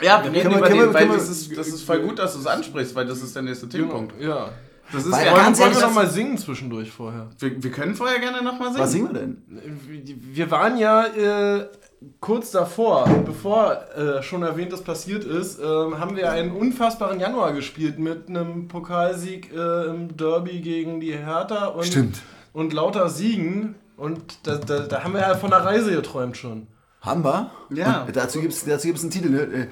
Ja, wir reden wir- über den, wir- weil das ist, das ist voll gut, dass du es ansprichst, weil das ist der nächste Themenpunkt. Ja. Das ist Weil- ja Wollen, ganz wollen ehrlich, wir noch das- mal singen zwischendurch vorher? wir, wir können vorher gerne nochmal singen. Was singen wir denn? Wir waren ja äh, kurz davor, bevor äh, schon erwähntes passiert ist, ähm, haben wir einen unfassbaren Januar gespielt mit einem Pokalsieg äh, im Derby gegen die Hertha und, Stimmt. und lauter Siegen. Und da, da, da haben wir ja von der Reise geträumt schon. Haben wir? Ja. Und dazu gibt es dazu gibt's einen Titel.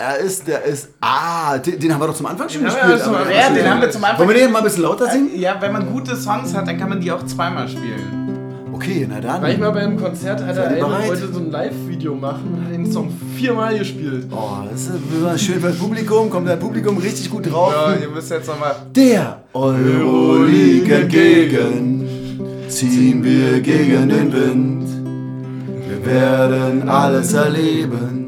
Äh, Er ist, der ist. Ah, den, den haben wir doch zum Anfang schon Den haben gespielt. wir zum aber- Anfang- Ja, den haben wir zum Anfang. Wollen wir den mal ein bisschen lauter singen? Ja, wenn man gute Songs hat, dann kann man die auch zweimal spielen. Okay, na dann. War ich mal beim Konzert, hat er Seid ihr einen, bereit? wollte so ein Live-Video machen den Song viermal gespielt. Oh, das ist schön für das Publikum. Kommt das Publikum richtig gut drauf. Ja, ihr müsst jetzt nochmal. Der Euroleague entgegen ziehen wir gegen den Wind. Wir werden alles erleben,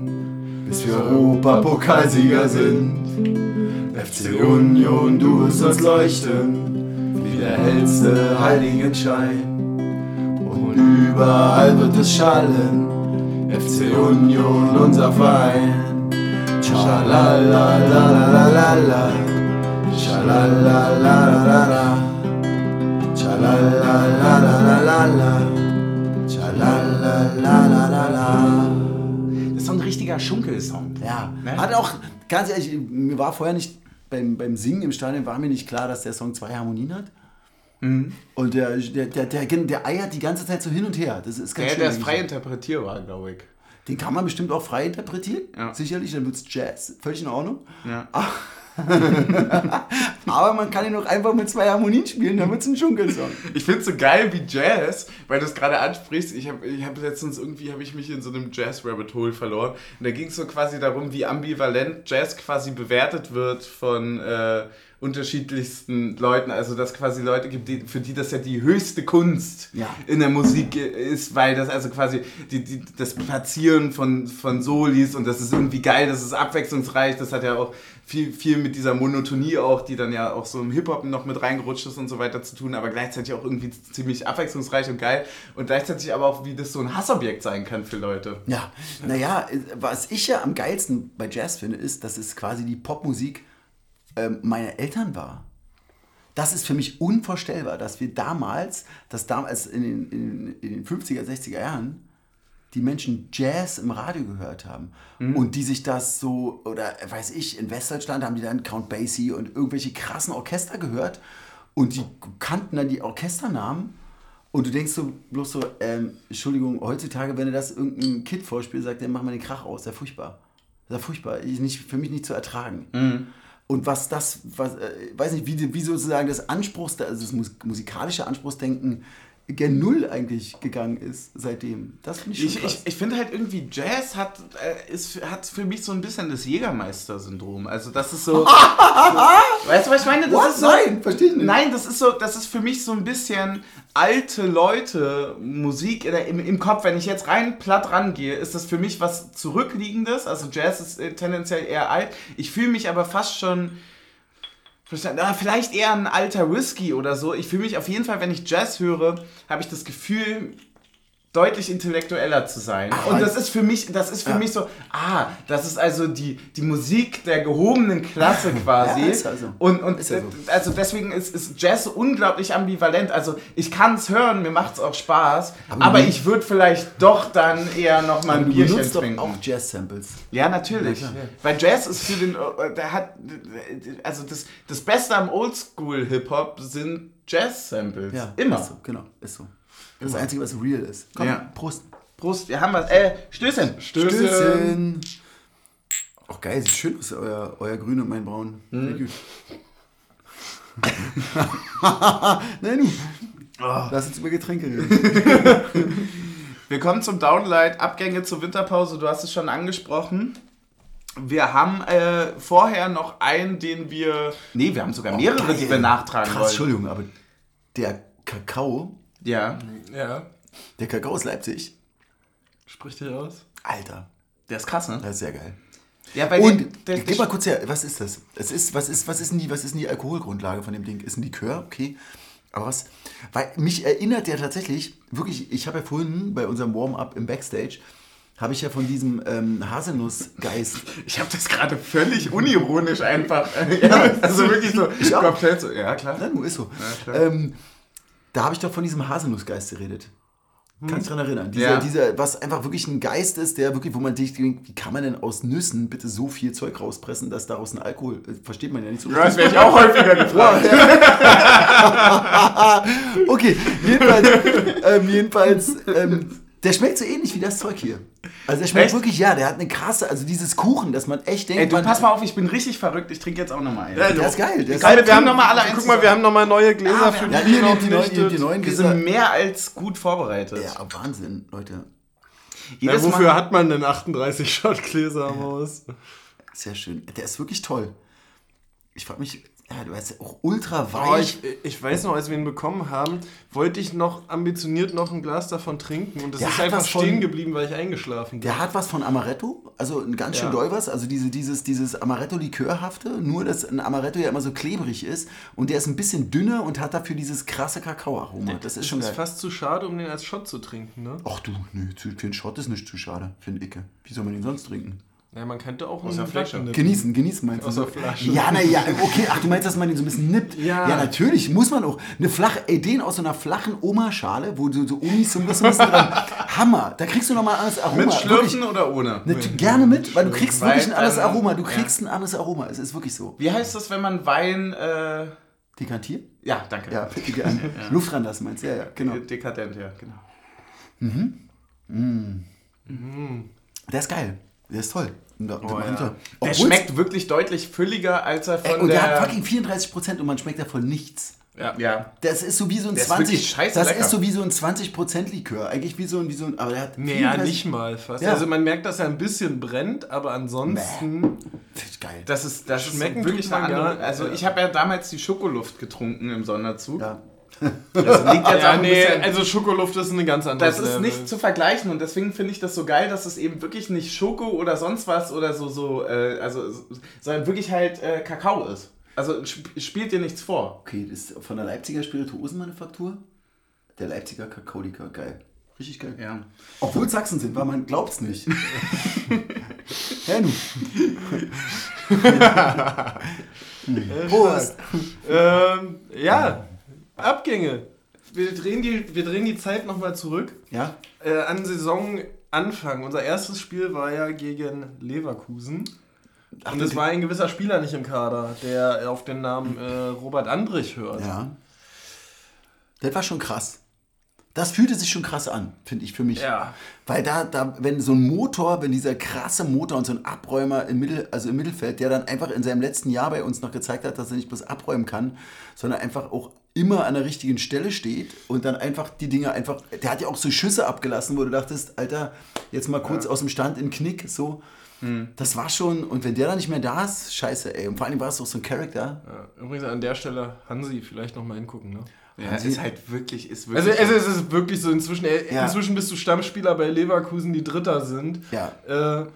bis wir Europapokalsieger sind. FC Union, du wirst uns leuchten, wie der hellste Heiligenschein. Und überall wird es schallen, FC Union, unser Verein. Schalalalalala. Schalalalalala. Schalalalalala. Schalalalalala. Das ist so ein richtiger Schunkelsong. Ja, Ne? hat auch, ganz ehrlich, mir war vorher nicht, beim, beim Singen im Stadion war mir nicht klar, dass der Song zwei Harmonien hat. Mhm. Und der, der, der, der, der eiert die ganze Zeit so hin und her. Das ist ganz Der, schön. der ist frei interpretierbar, glaube ich. Den kann man bestimmt auch frei interpretieren. Ja. Sicherlich, dann wird es Jazz. Völlig in Ordnung. Ja. (laughs) Aber man kann ihn auch einfach mit zwei Harmonien spielen, dann wird es ein Dschungelsong. Ich finde es so geil wie Jazz, weil du es gerade ansprichst. Ich habe ich hab letztens irgendwie habe ich mich in so einem Jazz-Rabbit Hole verloren. Und da ging es so quasi darum, wie ambivalent Jazz quasi bewertet wird von äh, unterschiedlichsten Leuten. Also dass quasi Leute gibt, die, für die das ja die höchste Kunst Ja. in der Musik ist, weil das also quasi die, die, das Platzieren von, von Solis und das ist irgendwie geil, das ist abwechslungsreich, das hat ja auch viel, viel mit dieser Monotonie auch, die dann ja auch so im Hip-Hop noch mit reingerutscht ist und so weiter zu tun, aber gleichzeitig auch irgendwie ziemlich abwechslungsreich und geil und gleichzeitig aber auch, wie das so ein Hassobjekt sein kann für Leute. Ja, naja, was ich ja am geilsten bei Jazz finde, ist, dass es quasi die Popmusik ähm, meiner Eltern war. Das ist für mich unvorstellbar, dass wir damals, dass damals in den, in, in den 50er, 60er Jahren, die Menschen Jazz im Radio gehört haben und die sich das so, oder weiß ich, in Westdeutschland haben die dann Count Basie und irgendwelche krassen Orchester gehört und die kannten dann die Orchesternamen und du denkst so bloß so, ähm, Entschuldigung, heutzutage, wenn du das irgendein Kid vorspielt, sagt der, mach mal den Krach aus, der furchtbar. Ja furchtbar, ist nicht, für mich nicht zu ertragen. Und was das, was, äh, weiß nicht, wie, wie sozusagen das Anspruchs, also das mus- musikalische Anspruchsdenken gen Null eigentlich gegangen ist seitdem. Das finde ich schon Ich, krass. ich, ich finde halt irgendwie, Jazz hat, äh, ist, hat für mich so ein bisschen das Jägermeister-Syndrom. Also das ist so... (laughs) weißt du, was ich meine? Das What? ist so, Nein, verstehe ich nicht. Nein, das ist so, das ist für mich so ein bisschen alte Leute Musik im, im Kopf. Wenn ich jetzt rein platt rangehe, ist das für mich was Zurückliegendes. Also Jazz ist äh, tendenziell eher alt. Ich fühle mich aber fast schon. Ah, Vielleicht eher ein alter Whisky oder so. Ich fühle mich auf jeden Fall, wenn ich Jazz höre, habe ich das Gefühl, deutlich intellektueller zu sein. Ach, Und das ist für mich, das ist für Ja. mich so, ah, das ist also die, die Musik der gehobenen Klasse (laughs) quasi. Ja, ist also. Und, und Ist ja so. äh, also deswegen ist, ist Jazz so unglaublich ambivalent. Also ich kann es hören, mir macht es auch Spaß, Aber aber, ich würde vielleicht doch dann eher noch mal Aber ein du Bierchen benutzt doch trinken. auch Jazz-Samples. Ja, natürlich. Ja. Weil Jazz ist für den, der hat, also das, das Beste am Oldschool-Hip-Hop sind Jazz-Samples. Ja, Immer. Ist so, genau, ist so. Das Einzige, was real ist. Komm, Ja. Prost. Prost, wir haben was, äh, Stößchen. Stößchen. Auch geil, sieht schön aus, euer, euer Grün und mein Braun. Sehr gut. (laughs) Nein, du. Lass uns über Getränke reden. (laughs) Wir kommen zum Downlight, Abgänge zur Winterpause, du hast es schon angesprochen. Wir haben äh, vorher noch einen, den wir. Nee, wir haben sogar mehrere, Oh, die wir nachtragen Krass, wollen. Entschuldigung, aber der Kakao, Ja. Ja, der Kakao aus Leipzig, sprich dich aus. Alter, Der ist krass, ne? das ist sehr geil. Ja, bei Und dem- der- gib mal kurz her, was ist das? Es ist, was ist, was ist denn die, was ist denn die Alkoholgrundlage von dem Ding? Ist ein Likör, okay. Aber was? Weil mich erinnert der tatsächlich, wirklich, ich habe ja vorhin bei unserem Warm-up im Backstage, habe ich ja von diesem ähm, Haselnussgeist. (laughs) Ich habe das gerade völlig unironisch einfach. (laughs) ja, also wirklich so. Ich auch. so. Ja, klar. Nur ist so. Ja, klar. ähm, da habe ich doch von diesem Haselnussgeist geredet. Kannst du dran erinnern? Dieser, Ja. dieser, was einfach wirklich ein Geist ist, der wirklich, wo man sich denkt, wie kann man denn aus Nüssen bitte so viel Zeug rauspressen, dass daraus ein Alkohol, äh, versteht man ja nicht so Das wäre ich auch häufiger (laughs) gefragt. (laughs) Okay, jedenfalls, ähm, jedenfalls ähm, der schmeckt so ähnlich wie das Zeug hier. Also der schmeckt Echt? wirklich, ja, der hat eine krasse, also dieses Kuchen, dass man echt denkt, Ey, du man, pass mal auf, ich bin richtig verrückt. Ich trinke jetzt auch nochmal einen. der ist geil. Der ist Geil, wir haben noch mal alle Guck mal, wir haben nochmal neue Gläser Ah, wir für ja, die, noch nehmt die, neuen, die neuen Wir Gläser. sind mehr als gut vorbereitet. Ja, Wahnsinn, Leute. Ja, wofür Mal, hat man denn 38 Shot-Gläser am Haus? Sehr schön. Der ist wirklich toll. Ich frage mich, ja, du weißt auch ultra Oh, weich. ich, ich weiß noch, als wir ihn bekommen haben, wollte ich noch ambitioniert noch ein Glas davon trinken und es Der ist einfach von- stehen geblieben, weil ich eingeschlafen bin. Der hat was von Amaretto, also ein ganz schön Ja. doll was. Also diese, dieses, dieses Amaretto-Likörhafte, nur dass ein Amaretto ja immer so klebrig ist und der ist ein bisschen dünner und hat dafür dieses krasse Kakaoaroma. Das ist schon ist geil. fast zu schade, um den als Shot zu trinken, ne? Ach du, nö, für einen Shot ist nicht zu schade, finde ich. Wie soll man den sonst trinken? Ja, man könnte auch Aus der Flasche. wegnippen. Genießen, genießen meinst du? Aus der Flasche. Ja, naja, okay, ach, du meinst, dass man den so ein bisschen nippt? Ja. Ja, natürlich, muss man auch. Eine flache, ey, den aus so einer flachen Oma-Schale, wo du so Omis so ein bisschen, dran. Hammer, da kriegst du nochmal ein anderes Aroma. mit Wirklich. Schlürfen oder ohne? Ne, gerne mit, weil du kriegst wirklich ein anderes Aroma. Du ja. kriegst ein anderes Aroma. Es ist wirklich so. Wie heißt das, wenn man Wein. Äh, Dekantiert? ja, danke. Ja, (laughs) bitte gerne. Luft ranlassen meinst du? Ja, ja, genau. Dekadent, ja, genau. Der ist geil. Der ist toll. Da- Oh, da- ja. Der schmeckt wirklich deutlich fülliger, als er Ey, von und der, der. hat fucking 34 Prozent und man schmeckt davon nichts. Ja. ja. Das ist so wie so ein Der ist 20. wirklich scheiße das lecker. ist so wie so ein 20 Prozent Likör. Eigentlich wie so ein, wie so ein, aber der hat Nee, ja, 34 nicht mal fast. Ja. Also man merkt, dass er ein bisschen brennt, aber ansonsten. Das ist geil. Das ist, das Schmecken ist wirklich eine andere. Also, ja. ich habe ja damals die Schokoluft getrunken im Sonderzug. Ja. Das liegt jetzt auch Ja, ein nee, bisschen. also Schokoluft ist eine ganz andere Das ist nicht zu vergleichen und deswegen finde ich das so geil, dass es eben wirklich nicht Schoko oder sonst was oder so, so äh, also, sondern wirklich halt äh, Kakao ist. Also sp spielt dir nichts vor. Okay, das ist von der Leipziger Spirituosenmanufaktur. Der Leipziger Kakaolikör, geil. Richtig geil. Ja. Obwohl es Sachsen sind, weil man glaubt's nicht. (laughs) ja, nu. (laughs) Prost. Ähm, ja, Abgänge. Wir drehen die, wir drehen die Zeit nochmal zurück. Ja, Äh, an Saisonanfang. Unser erstes Spiel war ja gegen Leverkusen. Ach, Und es das- war ein gewisser Spieler nicht im Kader, der auf den Namen äh, Robert Andrich hört. ja. Das war schon krass. Das fühlte sich schon krass an, finde ich für mich. Ja. Weil da, da, wenn so ein Motor, wenn dieser krasse Motor und so ein Abräumer im, Mittel, also im Mittelfeld, der dann einfach in seinem letzten Jahr bei uns noch gezeigt hat, dass er nicht bloß abräumen kann, sondern einfach auch immer an der richtigen Stelle steht und dann einfach die Dinge einfach, der hat ja auch so Schüsse abgelassen, wo du dachtest, Alter, jetzt mal kurz aus dem Stand in Knick, so. Das war schon, und wenn der dann nicht mehr da ist, scheiße, ey. Und vor allem war es doch so ein Charakter. Ja, Übrigens an der Stelle, Hansi, vielleicht nochmal hingucken. Ne? Ja, Sie- ist halt wirklich, ist Also, wirklich. also es ist wirklich so, inzwischen, Ja. inzwischen bist du Stammspieler bei Leverkusen, die Dritter sind. Ja. Äh,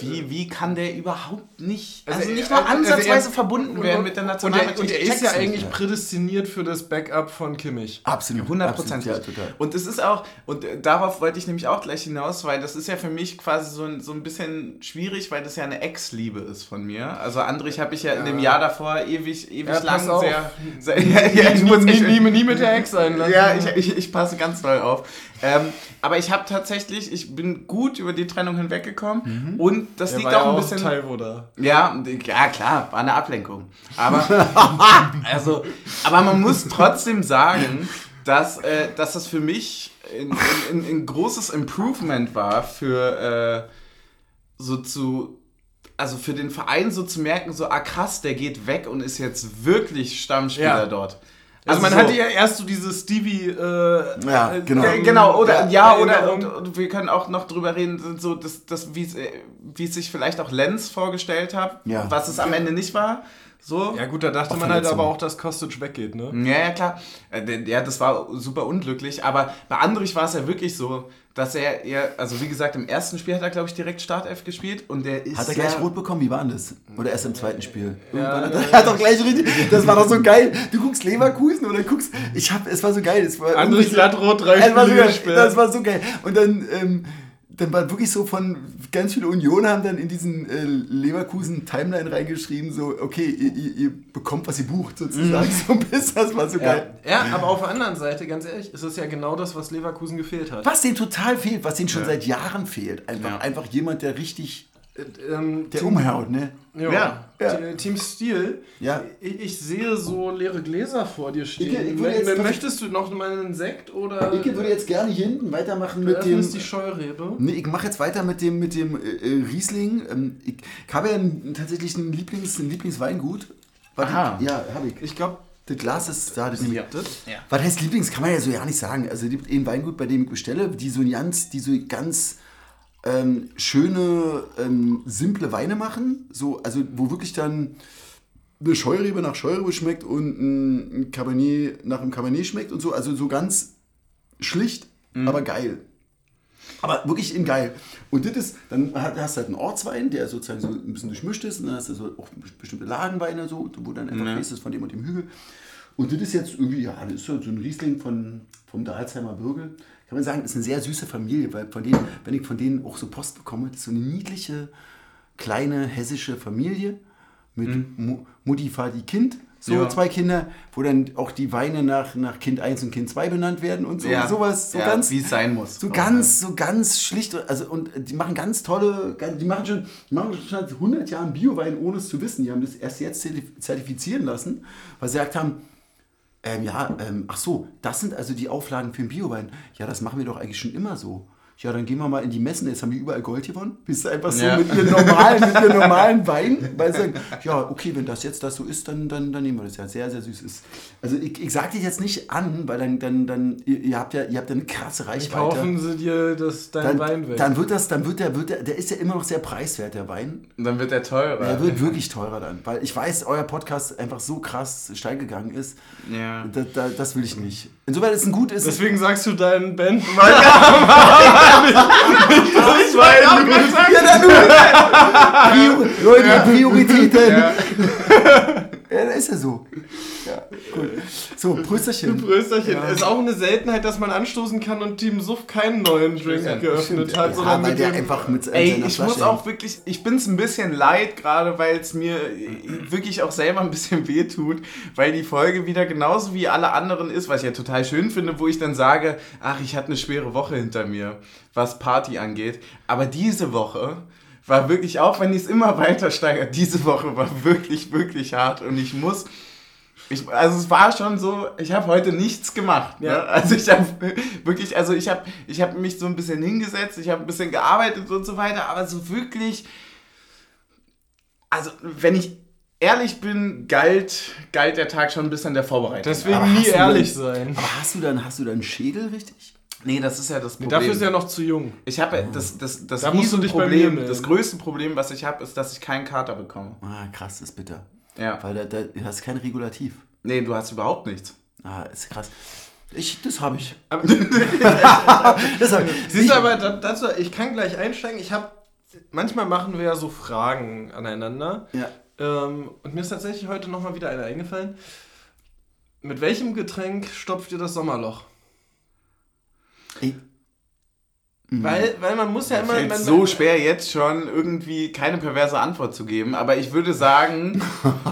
wie, wie kann der überhaupt nicht, Also also, er- nicht nur also ansatzweise er- verbunden und- werden mit der und, er, Nationalmannschaft? und er Ich ist ja eigentlich prädestiniert für das Backup von Kimmich. Absolut. 100 Prozent. Ja, total. Und es ist auch, und äh, darauf wollte ich nämlich auch gleich hinaus, weil das ist ja für mich quasi so ein, so ein bisschen schwierig, weil das ja eine Ex-Liebe ist von mir. Also Andrich habe ich ja, in dem Jahr davor ewig, ewig Ja, lang auf. sehr, sehr (laughs) ja, ich muss nie, echt- nie, nie mit der Ex einlassen. ja, ich, ich, ich passe ganz doll auf. Ähm, aber ich habe tatsächlich, ich bin gut über die Trennung hinweggekommen und das Der liegt war auch ein bisschen. Taiwo da. Ja, ja klar, war eine Ablenkung. Aber, (laughs) also, aber man muss trotzdem sagen, dass, äh, dass das für mich ein großes Improvement war für äh, so zu, also für den Verein so zu merken, so, ah krass, der geht weg und ist jetzt wirklich Stammspieler Ja. dort. Also, man so- hatte ja erst so dieses Stevie. Äh, Ja, äh, genau. ja, genau, oder ja, oder Erinnerung. und, und wir können auch noch drüber reden, so das, das, wie es äh, wie es sich vielleicht auch Lenz vorgestellt hat, Ja. was es am Ende nicht war. So. Ja gut, da dachte man halt aber auch, dass Kostic weggeht, ne? Ja, ja, klar. Äh, Ja, das war super unglücklich. Aber bei Andrich war es ja wirklich so, dass er, eher, also wie gesagt, im ersten Spiel hat er, glaube ich, direkt Startelf gespielt und der ist Hat er ja, gleich rot bekommen? Wie war denn das? Oder erst im zweiten Spiel? Ja, Irgendwann ja, hat er (laughs) hat doch gleich richtig. Das war doch so geil. Du guckst Leverkusen oder guckst. Ich hab, es war so geil. Es war Andrich irgendwie- Glattrot, drei Spiele. Das war so geil. Und dann, ähm, dann war wirklich so von ganz viele Unionen haben dann in diesen äh, Leverkusen Timeline reingeschrieben, so, okay, ihr, ihr, ihr bekommt, was ihr bucht, sozusagen. (laughs) So ein bisschen, das war so geil. Ja, aber auf der anderen Seite, ganz ehrlich, ist es ja genau das, was Leverkusen gefehlt hat. Was denen total fehlt, was denen schon Ja. seit Jahren fehlt. Einfach, Ja. einfach jemand, der richtig, ähm, der Team- umhaut, ne? Ja. Ja. Ja. Team Steel. Ja. Ich, ich sehe so leere Gläser vor dir stehen. Ich- ich würde jetzt- Möchtest du noch mal einen Sekt oder Ich würde jetzt gerne hier hinten weitermachen du mit dem. die Scheurebe? Nee, ich mache jetzt weiter mit dem, mit dem äh, äh, Riesling. Ähm, ich habe ja einen, tatsächlich ein, Lieblings, ein Lieblingsweingut. Warte, Aha. Ja, habe ich. Ich glaube, Das Glas ist da. Das nehme ich. Ja. Was heißt Lieblings? Kann man ja so ja nicht sagen. Also es gibt ein Weingut, bei dem ich bestelle, die so ganz, die so ganz ähm, schöne, ähm, simple Weine machen. So, also wo wirklich dann eine Scheurebe nach Scheurebe schmeckt und ein, Cabernet nach einem Cabernet schmeckt und so. Also so ganz schlicht, aber geil. Aber wirklich in geil. Und das ist, dann hast du halt einen Ortswein, der sozusagen so ein bisschen durchmischt ist. Und dann hast du so auch bestimmte Lagenweine, so, wo dann einfach Ja. ist von dem und dem Hügel. Und das ist jetzt irgendwie, ja, das ist so ein Riesling von, vom Dalsheimer Bürgel. Kann man sagen, das ist eine sehr süße Familie, weil von denen, wenn ich von denen auch so Post bekomme, das ist so eine niedliche, kleine hessische Familie mit Mu Mutti, Vati, Kind. So Ja. zwei Kinder, wo dann auch die Weine nach, nach Kind 1 und Kind 2 benannt werden und so. Ja. Sowas, so Ja, ganz. wie es sein muss. So ganz, so ganz schlicht, also und die machen ganz tolle, die machen schon, die machen schon seit 100 Jahren Biowein, ohne es zu wissen. Die haben das erst jetzt zertif- zertifizieren lassen, weil sie gesagt haben, ähm, ja, ähm, ach so, das sind also die Auflagen für den Biowein. Ja, das machen wir doch eigentlich schon immer so. Ja, dann gehen wir mal in die Messen. Jetzt haben die überall Gold gewonnen. Bist du einfach so Ja. mit ihren normalen, mit ihren normalen Wein. Weil sie sagen, ja, okay, wenn das jetzt das so ist, dann, dann, dann nehmen wir das ja. Sehr, sehr süß ist. Also ich, ich sag dich jetzt nicht an, weil dann, dann, dann ihr, habt ja, ihr habt ja eine krasse Reichweite kaufen sie dir das, deinen dann, Wein weg. dann wird das, dann wird der, wird der, der ist ja immer noch sehr preiswert, der Wein. Und dann wird er teurer. Der wird wirklich teurer dann, weil ich weiß, euer Podcast einfach so krass steil gegangen ist. ja. Da, da, das will ich nicht. Insofern ist es ein gut ist. Deswegen sagst du deinen Band. (laughs) (laughs) Ich wollte auch gerade sagen. Prior Leute, Prioritäten. Ja. Ja, da ist ja so. Ja, gut. So, Prösterchen. Prösterchen. Ist auch eine Seltenheit, dass man anstoßen kann und Team Suff keinen neuen Drink Ja, geöffnet Stimmt. hat, ja, sondern weil mit der einfach mit Ey, ich Flasche muss auch wirklich, ich bin es ein bisschen leid, gerade weil es mir wirklich auch selber ein bisschen (laughs) wehtut, weil die Folge wieder genauso wie alle anderen ist, was ich ja total schön finde, wo ich dann sage, ach, ich hatte eine schwere Woche hinter mir, was Party angeht. Aber diese Woche war wirklich, auch wenn ich es immer weiter steigert, diese Woche war wirklich, wirklich hart und ich muss. Ich, also es war schon so, ich habe heute nichts gemacht. Ne? Ja. Also ich habe (laughs) wirklich, also ich habe ich hab mich so ein bisschen hingesetzt, ich habe ein bisschen gearbeitet und so weiter, aber so wirklich, also wenn ich ehrlich bin, galt, galt der Tag schon ein bisschen der Vorbereitung. Deswegen Aber nie ehrlich denn- sein. Aber hast du dann, hast du dann Schädel richtig? nee, das ist ja das Problem. Dafür ist er noch zu jung. ich habe das, das, das Da das größte Problem, was ich habe, ist, dass ich keinen Kater bekomme. Ah, krass, ist bitter. Ja. Weil da, da du hast kein Regulativ. Nee, du hast überhaupt nichts. Ah, ist krass. Ich, das habe ich. (laughs) (laughs) Das hab ich. Siehst du aber, da- dazu, ich kann gleich einsteigen. Ich habe, manchmal machen wir ja so Fragen aneinander. Ja. Ähm, und mir ist tatsächlich heute nochmal wieder eine eingefallen. Mit welchem Getränk stopft ihr das Sommerloch? Ich, Weil, weil man muss ja immer. Fällt man, so schwer jetzt schon irgendwie keine perverse Antwort zu geben, aber ich würde sagen, (laughs)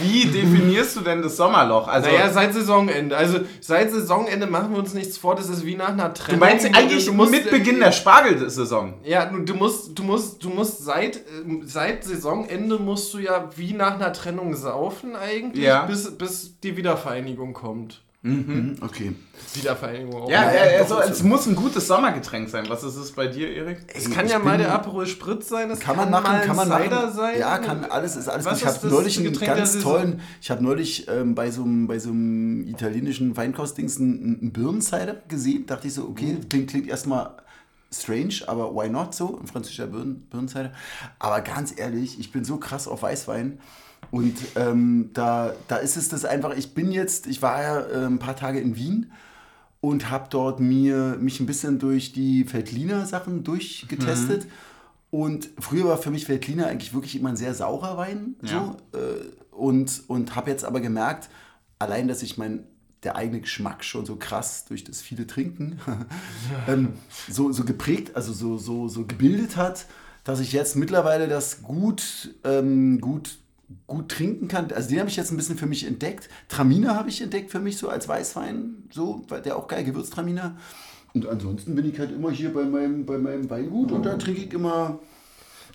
wie, wie, definierst du denn das Sommerloch? Also Naja, seit Saisonende. Also seit Saisonende machen wir uns nichts vor. Das ist wie nach einer du Trennung. meinst eigentlich Du musst- mit Beginn der Spargelsaison? Ja, du, du musst, du musst, du musst seit, ähm, seit Saisonende musst du ja wie nach einer Trennung saufen eigentlich, Ja. bis, bis die Wiedervereinigung kommt. Mhm, okay. Wiedervereinigung auch. Ja, Ja, also, es muss ein gutes Sommergetränk sein. Was ist es bei dir, Erik? Es kann Ich ja mal der Aperol Spritz sein, es Kann man machen, mal kann man ein Cider machen. sein. Ja, kann alles, ist alles Was. Ich habe neulich einen ganz tollen, ich habe neulich ähm, bei so einem bei so einem italienischen Weinkostdings einen, einen Birnencider gesehen. Dachte ich so, okay, Mhm. klingt, klingt erstmal strange, aber why not so? Ein französischer Birnen, Birnenzider. Aber ganz ehrlich, ich bin so krass auf Weißwein. Und ähm, da, da ist es das einfach, ich bin jetzt, ich war ja äh, ein paar Tage in Wien und habe dort mir, mich ein bisschen durch die Veltliner Sachen durchgetestet. Und früher war für mich Veltliner eigentlich wirklich immer ein sehr saurer Wein. Ja. So, äh, und und habe jetzt aber gemerkt, allein, dass ich mein der eigene Geschmack schon so krass durch das viele Trinken (laughs) ähm, so, so geprägt, also so, so, so gebildet hat, dass ich jetzt mittlerweile das gut, ähm, gut, gut trinken kann. Also den habe ich jetzt ein bisschen für mich entdeckt. Traminer habe ich entdeckt für mich so als Weißwein, so, weil der auch geil, Gewürztraminer. Und ansonsten bin ich halt immer hier bei meinem, bei meinem Weingut und da trinke ich immer.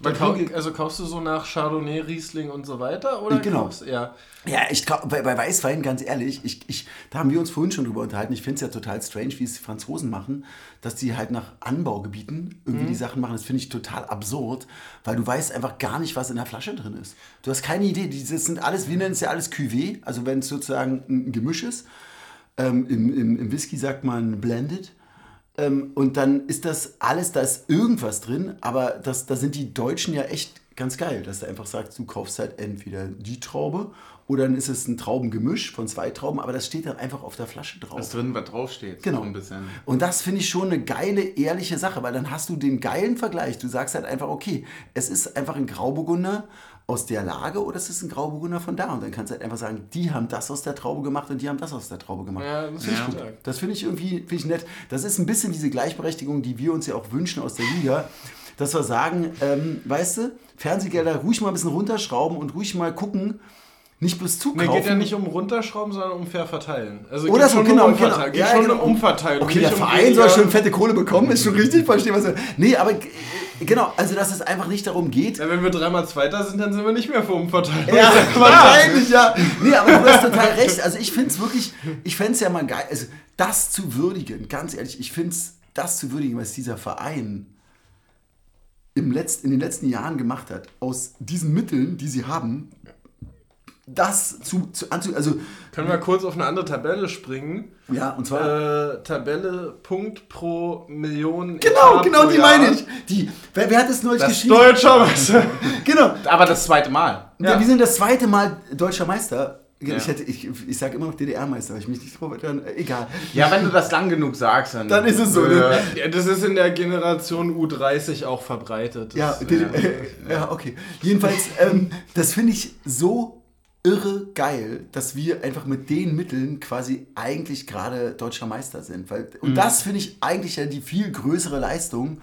Weil kau- Also kaufst du so nach Chardonnay, Riesling und so weiter? Oder Genau. kaufst, ja. Ja, ich bei, bei Weißwein, ganz ehrlich, ich, ich, da haben wir uns vorhin schon drüber unterhalten. Ich finde es ja total strange, wie es die Franzosen machen, dass die halt nach Anbaugebieten irgendwie die Sachen machen. Das finde ich total absurd, weil du weißt einfach gar nicht, was in der Flasche drin ist. Du hast keine Idee. Das sind alles, wir nennen es ja alles Cuvée, also wenn es sozusagen ein Gemisch ist. Ähm, im, im, Im Whisky sagt man blended. Ähm, und dann ist das alles, da ist irgendwas drin, aber das, da sind die Deutschen ja echt ganz geil, dass du einfach sagst, du kaufst halt entweder die Traube oder dann ist es ein Traubengemisch von zwei Trauben, aber das steht dann einfach auf der Flasche drauf. Was drin, was draufsteht. Genau. So ein bisschen. Und das finde ich schon eine geile, ehrliche Sache, weil dann hast du den geilen Vergleich. Du sagst halt einfach, okay, es ist einfach ein Grauburgunder aus der Lage oder es ist ein Grauburgunder von da. Und dann kannst du halt einfach sagen, die haben das aus der Traube gemacht und die haben das aus der Traube gemacht. Ja, das finde ich ja. gut. Das finde ich irgendwie finde ich nett. Das ist ein bisschen diese Gleichberechtigung, die wir uns ja auch wünschen aus der Liga. Dass wir sagen, ähm, weißt du, Fernsehgelder ruhig mal ein bisschen runterschrauben und ruhig mal gucken, nicht bloß zukaufen. Nee, geht ja nicht um runterschrauben, sondern um fair verteilen. Also Oder so, genau. um genau. Umverteilung. Geht schon um Umverteilung. Okay, der um Verein soll schon fette Kohle bekommen, ist schon richtig, verstehe was du. Nee, aber genau, also dass es einfach nicht darum geht. Ja, wenn wir dreimal Zweiter sind, dann sind wir nicht mehr für Umverteilung. Ja, (laughs) wahrscheinlich, ja. Nee, aber du hast total recht. Also ich finde es wirklich, ich fände es ja mal geil, also das zu würdigen, ganz ehrlich, ich finde es, das zu würdigen, was dieser Verein im Letz-, in den letzten Jahren gemacht hat, aus diesen Mitteln, die sie haben, das zu, zu anzu, also Können wir kurz auf eine andere Tabelle springen? ja, und zwar Äh, Tabelle Punkt pro Million. Genau, Etat genau, pro die Jahr. meine ich. Die, wer, wer hat es neulich Das geschrieben? Deutscher Meister. (laughs) Genau. Aber das zweite Mal. Ja. Wir sind das zweite Mal deutscher Meister. Ich, Ja. hätte, ich, ich sage immer noch DDR-Meister, weil ich mich nicht drauf dann, Egal. Ja, wenn du das lang genug sagst, dann. Dann ist es so, ne? Ja, das ist in der Generation U30 auch verbreitet. Ja, Das, DD äh, (laughs) ja okay. Jedenfalls, ähm, das finde ich so irre geil, dass wir einfach mit den Mitteln quasi eigentlich gerade deutscher Meister sind. Weil, und Mhm. das finde ich eigentlich ja die viel größere Leistung,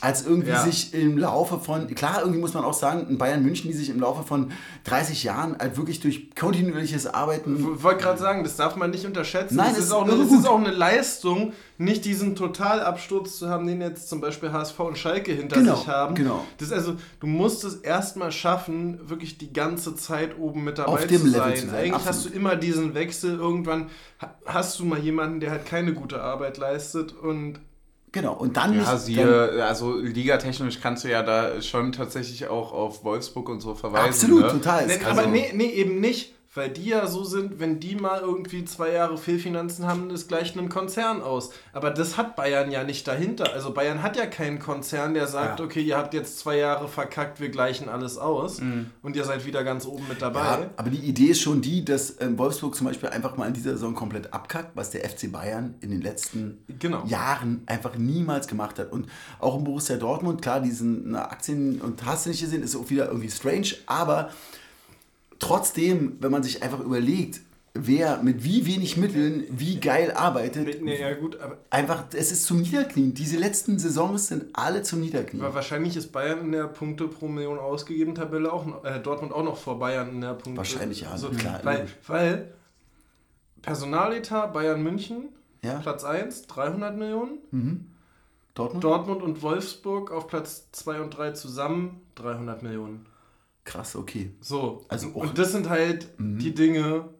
als irgendwie Ja. sich im Laufe von, klar, irgendwie muss man auch sagen, in Bayern München, die sich im Laufe von 30 Jahren halt wirklich durch kontinuierliches Arbeiten Ich wollte gerade sagen, das darf man nicht unterschätzen. Nein, es es ist, auch eine, es ist auch eine Leistung, nicht diesen Totalabsturz zu haben, den jetzt zum Beispiel HSV und Schalke hinter Genau, sich haben. genau. Das also, du musst es erstmal schaffen, wirklich die ganze Zeit oben mit dabei Auf dem zu, Level sein. zu sein, Eigentlich absolut. hast du immer diesen Wechsel. Irgendwann ha- hast du mal jemanden, der halt keine gute Arbeit leistet und Genau, und dann Ja, nicht. dann, siehe, also ligatechnisch kannst du ja da schon tatsächlich auch auf Wolfsburg und so verweisen. absolut, ne? total. Nee, Es aber nee, nee, eben nicht. Weil die ja so sind, wenn die mal irgendwie zwei Jahre Fehlfinanzen haben, ist gleich ein Konzern aus. Aber das hat Bayern ja nicht dahinter. Also Bayern hat ja keinen Konzern, der sagt, Ja. okay, ihr habt jetzt zwei Jahre verkackt, wir gleichen alles aus und ihr seid wieder ganz oben mit dabei. Ja, aber die Idee ist schon die, dass ähm, Wolfsburg zum Beispiel einfach mal in dieser Saison komplett abkackt, was der FC Bayern in den letzten Genau. Jahren einfach niemals gemacht hat. Und auch im Borussia Dortmund, klar, diesen Aktien und hast du nicht gesehen, ist auch wieder irgendwie strange, aber trotzdem, wenn man sich einfach überlegt, wer mit wie wenig Mitteln wie geil arbeitet, Nee, ja gut, einfach, es ist zum Niederknien. Diese letzten Saisons sind alle zum Niederknien. aber wahrscheinlich ist Bayern in der Punkte pro Million ausgegeben Tabelle auch noch, äh, Dortmund auch noch vor Bayern in der Punkte. Wahrscheinlich, ja, Also, klar, weil, weil Personaletat Bayern München, Ja. Platz 1, 300 Millionen. Dortmund? Dortmund und Wolfsburg auf Platz 2 und 3 zusammen 300 Millionen. Krass, okay. So. Also auch- und das sind halt die Dinge,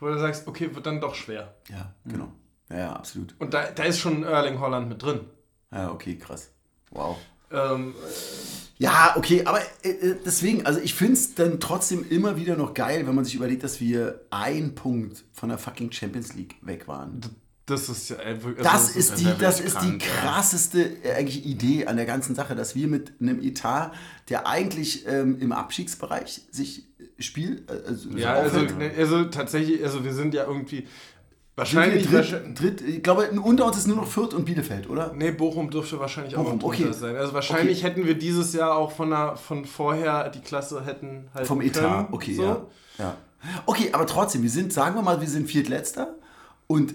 wo du sagst, okay, wird dann doch schwer. Ja, genau. Ja, ja, absolut. Und da, da ist schon Erling Holland mit drin. Ja, okay, krass. Wow. Ähm, Ja, okay, aber äh, äh, deswegen, also ich finde es dann trotzdem immer wieder noch geil, wenn man sich überlegt, dass wir ein Punkt von der fucking Champions League weg waren. Das ist ja äh, wirklich- Das also, ist die, das ist die krank, ja. krasseste äh, eigentlich Idee an der ganzen Sache, dass wir mit einem Etat, der eigentlich ähm, im Abstiegsbereich sich äh, spielt, äh, also, Ja, also, ne, also tatsächlich, also wir sind ja irgendwie wahrscheinlich. dritt, dritt, ich glaube, unter uns ist nur noch Fürth und Bielefeld, oder? Nee, Bochum dürfte wahrscheinlich auch Bochum, noch drunter okay. sein. Also wahrscheinlich hätten wir dieses Jahr auch von, der, von vorher die Klasse hätten halt Vom Etat, können, okay, so. ja. ja. Okay, aber trotzdem, wir sind, sagen wir mal, wir sind Viertletzter und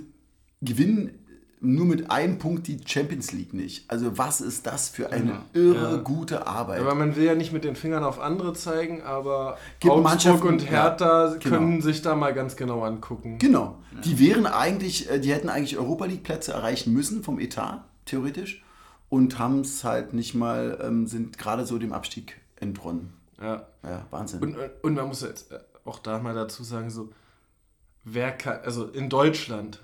gewinnen nur mit einem Punkt die Champions League nicht. Also was ist das für eine irre Ja. gute Arbeit? Aber man will ja nicht mit den Fingern auf andere zeigen, aber Gibt Augsburg und Hertha ja, genau. können sich da mal ganz genau angucken. Genau. Die wären eigentlich, äh, die hätten eigentlich Europa League Plätze erreichen müssen vom Etat, theoretisch. Und haben es halt nicht mal, ähm, sind gerade so dem Abstieg entronnen. Ja. Ja, Wahnsinn. Und, und man muss jetzt äh, auch da mal dazu sagen, so, wer kann, also in Deutschland,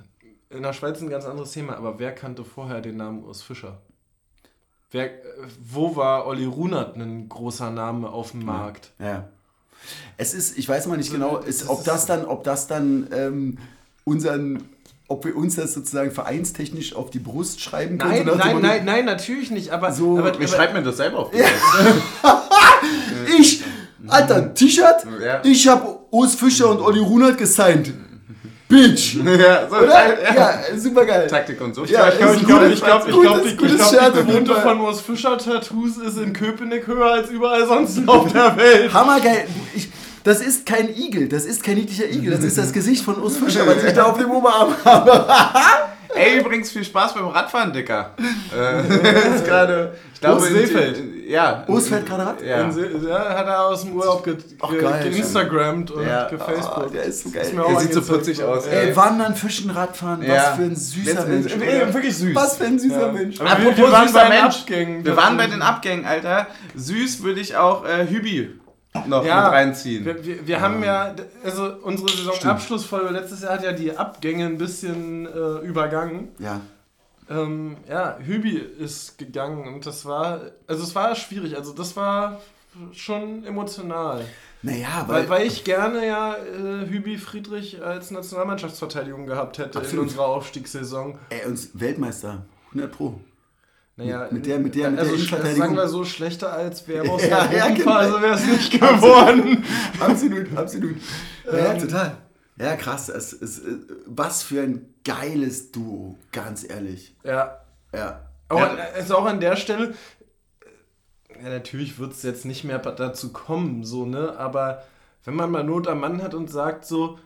in der Schweiz ein ganz anderes Thema, aber wer kannte vorher den Namen Urs Fischer? Wer, wo war Olli Runert ein großer Name auf dem Markt? Ja. Es ist, ich weiß mal nicht genau, ist, ob das dann, ob das dann ähm, unseren, ob wir uns das sozusagen vereinstechnisch auf die Brust schreiben können. Nein, nein, nein, nein, natürlich nicht, aber, So, aber, Ich aber schreibe mir das selber auf. (laughs) Ich, Alter, ein T-Shirt, Ja. ich habe Urs Fischer und Olli Runert gesigned. Bitch. (laughs) ja, so, Oder? ja. Ja, super geil. Taktik und so. Ja, ich glaube, ich glaube, ich glaube, ich glaube, die, glaub, die Quote von Urs Fischer Tattoos ist in Köpenick höher als überall sonst auf der Welt. Hammergeil. Ich, das ist kein Igel, das ist kein niedlicher Igel, das ist das Gesicht von Urs Fischer, was ich da auf dem Oberarm (laughs) habe. Ey, übrigens viel Spaß beim Radfahren, Dicker. äh, (laughs) ist gerade, ich glaube, Seefeld. Ja. Urs fährt gerade Rad? Ja. Ja, hat er aus dem Urlaub ge Ach, ge geil. geinstagrammt und Ja. gefacebookt. Ah, der ist so geil. Ist mir Er auch sieht so putzig aus, Ey, Ey, Wandern, Fischen, Radfahren, Ja. was für ein süßer Jetzt- Mensch. oder? wirklich süß. Was für ein süßer Ja. Mensch. Aber wir, Apropos wir waren süßer bei den Mensch. Abgängen. Wir waren bei den Abgängen, Alter. Süß würde ich auch äh, Hübi noch Ja, mit reinziehen. Wir, wir, wir haben ja, also unsere Saisonabschlussfolge letztes Jahr hat ja die Abgänge ein bisschen äh, übergangen. Ja. Ähm, ja, Hübi ist gegangen und das war, also es war schwierig, also das war schon emotional. Naja, weil, Weil, weil ich gerne ja äh, Hübi Friedrich als Nationalmannschaftsverteidigung gehabt hätte Absolut. in unserer Aufstiegssaison. ey, uns Weltmeister, 100 Pro. Naja, Mit der- mit der- mit der also, Innenverteidigung. Sagen wir so, schlechter als wäre aus (laughs) Ja, der ja, genau. Gruppenphase wäre es nicht (laughs) geworden. Absolut, absolut. Ja, Ähm, total. Ja, krass. Es ist, äh, was für ein geiles Duo, ganz ehrlich. Ja, Ja. Auch, Ja. an- also auch an der Stelle, äh, ja, natürlich wird es jetzt nicht mehr dazu kommen, so, ne? Aber wenn man mal Not am Mann hat und sagt so,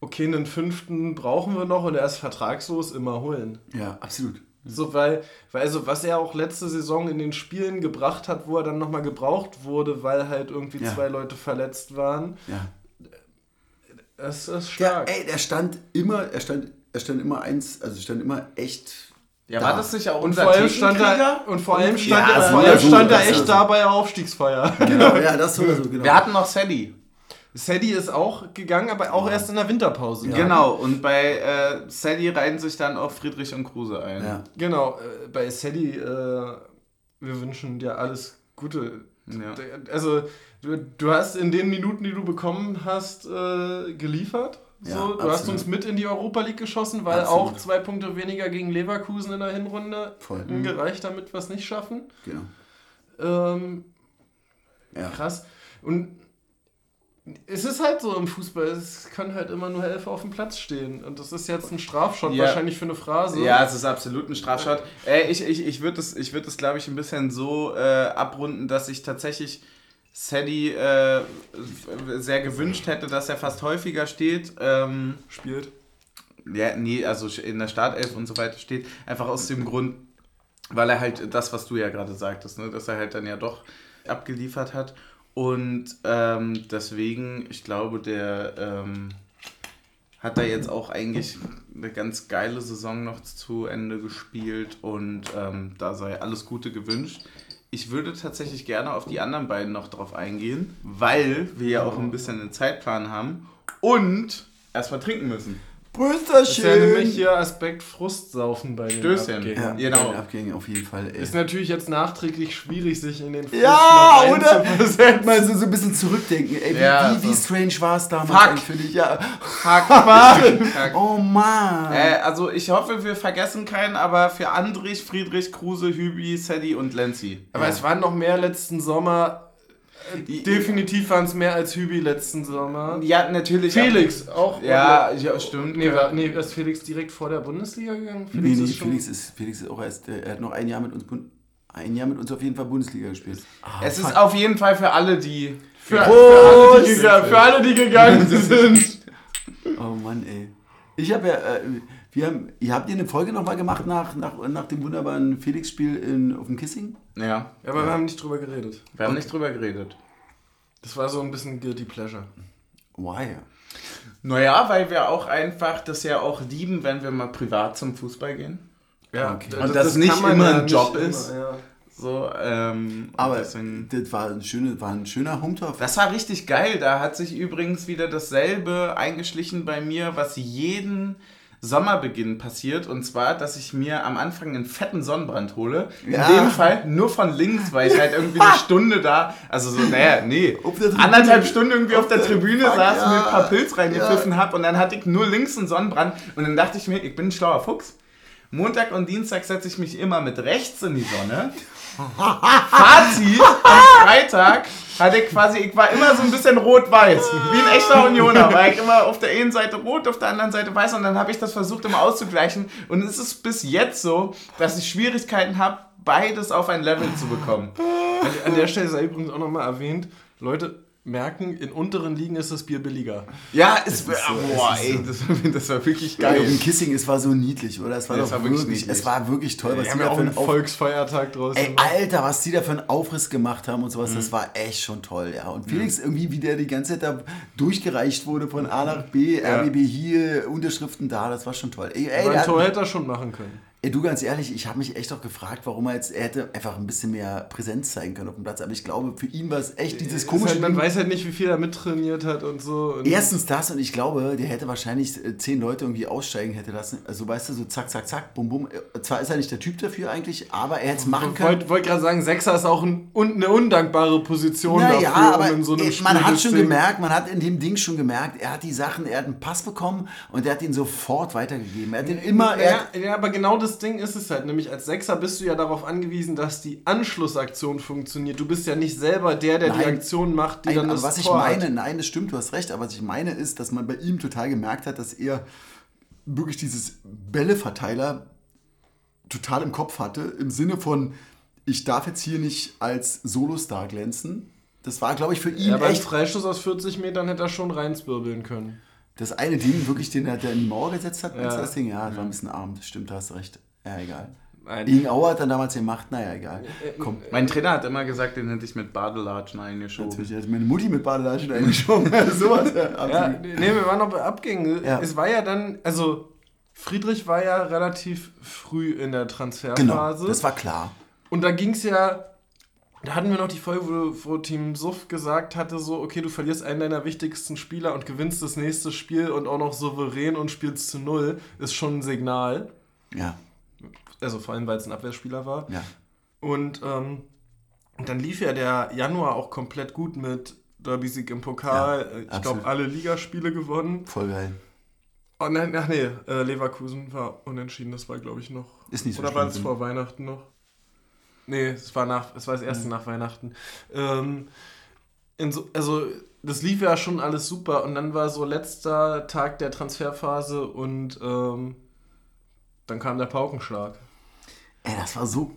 okay, einen fünften brauchen wir noch und er ist vertragslos, immer holen. Ja, absolut. So, weil, weil also was er auch letzte Saison in den Spielen gebracht hat, wo er dann nochmal gebraucht wurde, weil halt irgendwie Ja. zwei Leute verletzt waren, Ja. Das ist Ja, stark. ey, der stand immer, er stand, er stand immer eins, also stand immer echt. Ja, da. war das nicht auch und vor allem stand er, und vor allem stand Ja, er, so vor allem so, stand er echt ist- da bei der Aufstiegsfeier. Genau, (laughs) ja, das so oder so, genau. Wir hatten noch Sadie. Sadie ist auch gegangen, aber auch erst in der Winterpause. Genau, und bei äh, Sadie reihen sich dann auch Friedrich und Kruse ein. ja. Genau, äh, bei Sadie, äh, wir wünschen dir alles Gute. Ja. Also, du, du hast in den Minuten, die du bekommen hast, äh, geliefert. So, Ja, du hast absolut. uns mit in die Europa League geschossen, weil Absolut. auch zwei Punkte weniger gegen Leverkusen in der Hinrunde Voll. gereicht, damit wir es nicht schaffen. Genau. Ähm, Ja. krass. Und es ist halt so im Fußball, es können halt immer nur elf auf dem Platz stehen. Und das ist jetzt ein Strafschott Ja. wahrscheinlich für eine Phrase. Ja, es ist absolut ein Strafschott. Äh, ich ich, ich würde das, ich würd das glaube ich, ein bisschen so äh, abrunden, dass ich tatsächlich Sadie äh, sehr gewünscht hätte, dass er fast häufiger steht. Ähm, Spielt. ja, nee, also in der Startelf und so weiter steht. Einfach aus dem Grund, weil er halt das, was du ja gerade sagtest, ne, dass er halt dann ja doch abgeliefert hat. Und ähm, deswegen, ich glaube, der ähm, hat da jetzt auch eigentlich eine ganz geile Saison noch zu Ende gespielt und ähm, da sei alles Gute gewünscht. Ich würde tatsächlich gerne auf die anderen beiden noch drauf eingehen, weil wir ja auch ein bisschen einen Zeitplan haben und erstmal trinken müssen. Das ist ja nämlich Brüsterchen! hier Aspekt Frustsaufen bei den Stößchen. Abgängen. Ja, Genau. bei den Abgängen auf jeden Fall, ey. Ist natürlich jetzt nachträglich schwierig, sich in den Frust Ja, oder? Mal so, so ein bisschen zurückdenken, ey. Wie, Ja, wie, wie so. strange war es damals Fuck. für dich? Ja. Fuck, (laughs) fuck, fuck. Oh Mann. Äh, also ich hoffe, wir vergessen keinen, aber für Andrich, Friedrich, Kruse, Hübi, Sadie und Lenzi. Aber Ja. es waren noch mehr letzten Sommer. Äh, Definitiv waren es mehr als Hübi letzten Sommer. Ja, natürlich. Felix auch. Ja, ja, stimmt. Nee, war, nee, ist Felix direkt vor der Bundesliga gegangen? nee, nee, ist Felix ist, Felix ist auch erst, äh, er hat noch ein Jahr mit uns, ein Jahr mit uns auf jeden Fall Bundesliga gespielt. Ah, Es fuck. ist auf jeden Fall für alle, die. Für, Ja. für, alle, die gegangen, für alle, die gegangen sind. Oh Mann, ey. Ich habe ja, äh, wir haben, ihr habt ihr eine Folge nochmal gemacht nach, nach, nach dem wunderbaren Felix-Spiel in- auf dem Kissing? Ja, Ja, aber wir haben nicht drüber geredet. wir haben nicht drüber geredet. Das war so ein bisschen Guilty Pleasure. Why? Naja, weil wir auch einfach das ja auch lieben, wenn wir mal privat zum Fußball gehen. Ja, Okay. d- Und das nicht kann man immer ja ein nicht Job immer, ist. ja. So, ähm, Aber deswegen- das war ein, schöne, war ein schöner Hometurf. Das war richtig geil. Da hat sich übrigens wieder dasselbe eingeschlichen bei mir, was jeden Sommerbeginn passiert. Und zwar, dass ich mir am Anfang einen fetten Sonnenbrand hole. Ja. In dem Fall nur von links, weil ich halt irgendwie eine (laughs) Stunde da, also so, naja, nee, anderthalb Stunden irgendwie auf der Tribüne Fuck, saß und mir ja. ein paar Pilz reingepfiffen hab und dann hatte ich nur links einen Sonnenbrand. Und dann dachte ich mir, ich bin ein schlauer Fuchs. Montag und Dienstag setze ich mich immer mit rechts in die Sonne. (laughs) Fazit, am Freitag hatte ich quasi, ich war immer so ein bisschen rot-weiß, wie ein echter Unioner, (laughs) war ich immer auf der einen Seite rot, auf der anderen Seite weiß und dann habe ich das versucht immer auszugleichen und es ist bis jetzt so, dass ich Schwierigkeiten habe, beides auf ein Level zu bekommen. An, an der Stelle sei übrigens auch nochmal erwähnt, Leute merken, in unteren Ligen ist das Bier billiger. Ja, es, ist so, boah, es ist ey, das, das war wirklich Geil. Im Kissing, es war so niedlich, oder? Es war Ja, doch es war wirklich, wirklich es war wirklich toll, was Wir die haben da ja auch für einen Auf Volksfeiertag draus Ey. Alter, was die da für einen Aufriss gemacht haben und sowas, Mhm. das war echt schon toll, ja. Und Felix irgendwie, wie der die ganze Zeit da durchgereicht wurde von A nach B, RBB hier, Unterschriften da, das war schon toll. Ey, ey, Aber der ein hat- Tor hätte er schon machen können. Ey du ganz ehrlich, ich habe mich echt auch gefragt, warum er jetzt, er hätte einfach ein bisschen mehr Präsenz zeigen können auf dem Platz, aber ich glaube, für ihn war es echt dieses Ist komische halt, man weiß halt nicht, wie viel er mittrainiert hat und so. Und Erstens das und ich glaube, der hätte wahrscheinlich äh, zehn Leute irgendwie aussteigen hätte lassen. Also weißt du, so zack, zack, zack, bum, bum. Äh, Zwar ist er nicht der Typ dafür eigentlich, aber er hätte es machen Ich können. wollte wollt gerade sagen, Sechser ist auch ein, eine undankbare Position Naja, dafür, aber um in so einem ey, man hat schon Ding- gemerkt, man hat in dem Ding schon gemerkt, er hat die Sachen, er hat einen Pass bekommen und er hat ihn sofort weitergegeben. Er hat ihn immer, er Ja, hat, ja, aber genau das Ding ist es halt. Nämlich als Sechser bist du ja darauf angewiesen, dass die Anschlussaktion funktioniert. Du bist ja nicht selber der, der die Nein. Aktion macht, die Nein, dann aber das was ich Tor meine, hat. nein, das stimmt, du hast recht, aber was ich meine ist, dass man bei ihm total gemerkt hat, dass er wirklich dieses Bälleverteiler total im Kopf hatte, im Sinne von, ich darf jetzt hier nicht als Solostar glänzen. Das war, glaube ich, für ihn Ja, aber echt Freischuss aus 40 Metern hätte er schon reinzwirbeln können. das eine Ding, wirklich, den er in die Mauer gesetzt hat. Ja. Das Ding, ja, das war ein bisschen arm, das stimmt, da hast du recht. Ja, egal. Nein. Ing Auer hat dann damals gemacht, naja, egal. Komm. Mein Trainer hat immer gesagt, den hätte ich mit Badelatschen eingeschoben. Natürlich, also meine Mutti mit Badelatschen eingeschoben. (laughs) Sowas, ja, Ja, nee, wir waren noch bei Abgängen. Ja. Es war ja dann, also Friedrich war ja relativ früh in der Genau, Transferphase. das war klar. Und da ging es ja, da hatten wir noch die Folge, wo, wo Team Suff gesagt hatte, so, okay, du verlierst einen deiner wichtigsten Spieler und gewinnst das nächste Spiel und auch noch souverän und spielst zu null, ist schon ein Signal. Ja, Also vor allem, weil es ein Abwehrspieler war. ja. Und, ähm, dann lief ja der Januar auch komplett gut mit Derby-Sieg im Pokal. Ja, ich glaube, alle Ligaspiele gewonnen. Voll geil. Oh nein, ach nee, äh, Leverkusen war unentschieden, das war glaube ich noch. Ist nicht so Oder war das vor Weihnachten noch? Nee, es war nach, es war das erste nach Weihnachten. Ähm, so, also das lief ja schon alles super und dann war so letzter Tag der Transferphase und ähm, dann kam der Paukenschlag. Ey, das war so,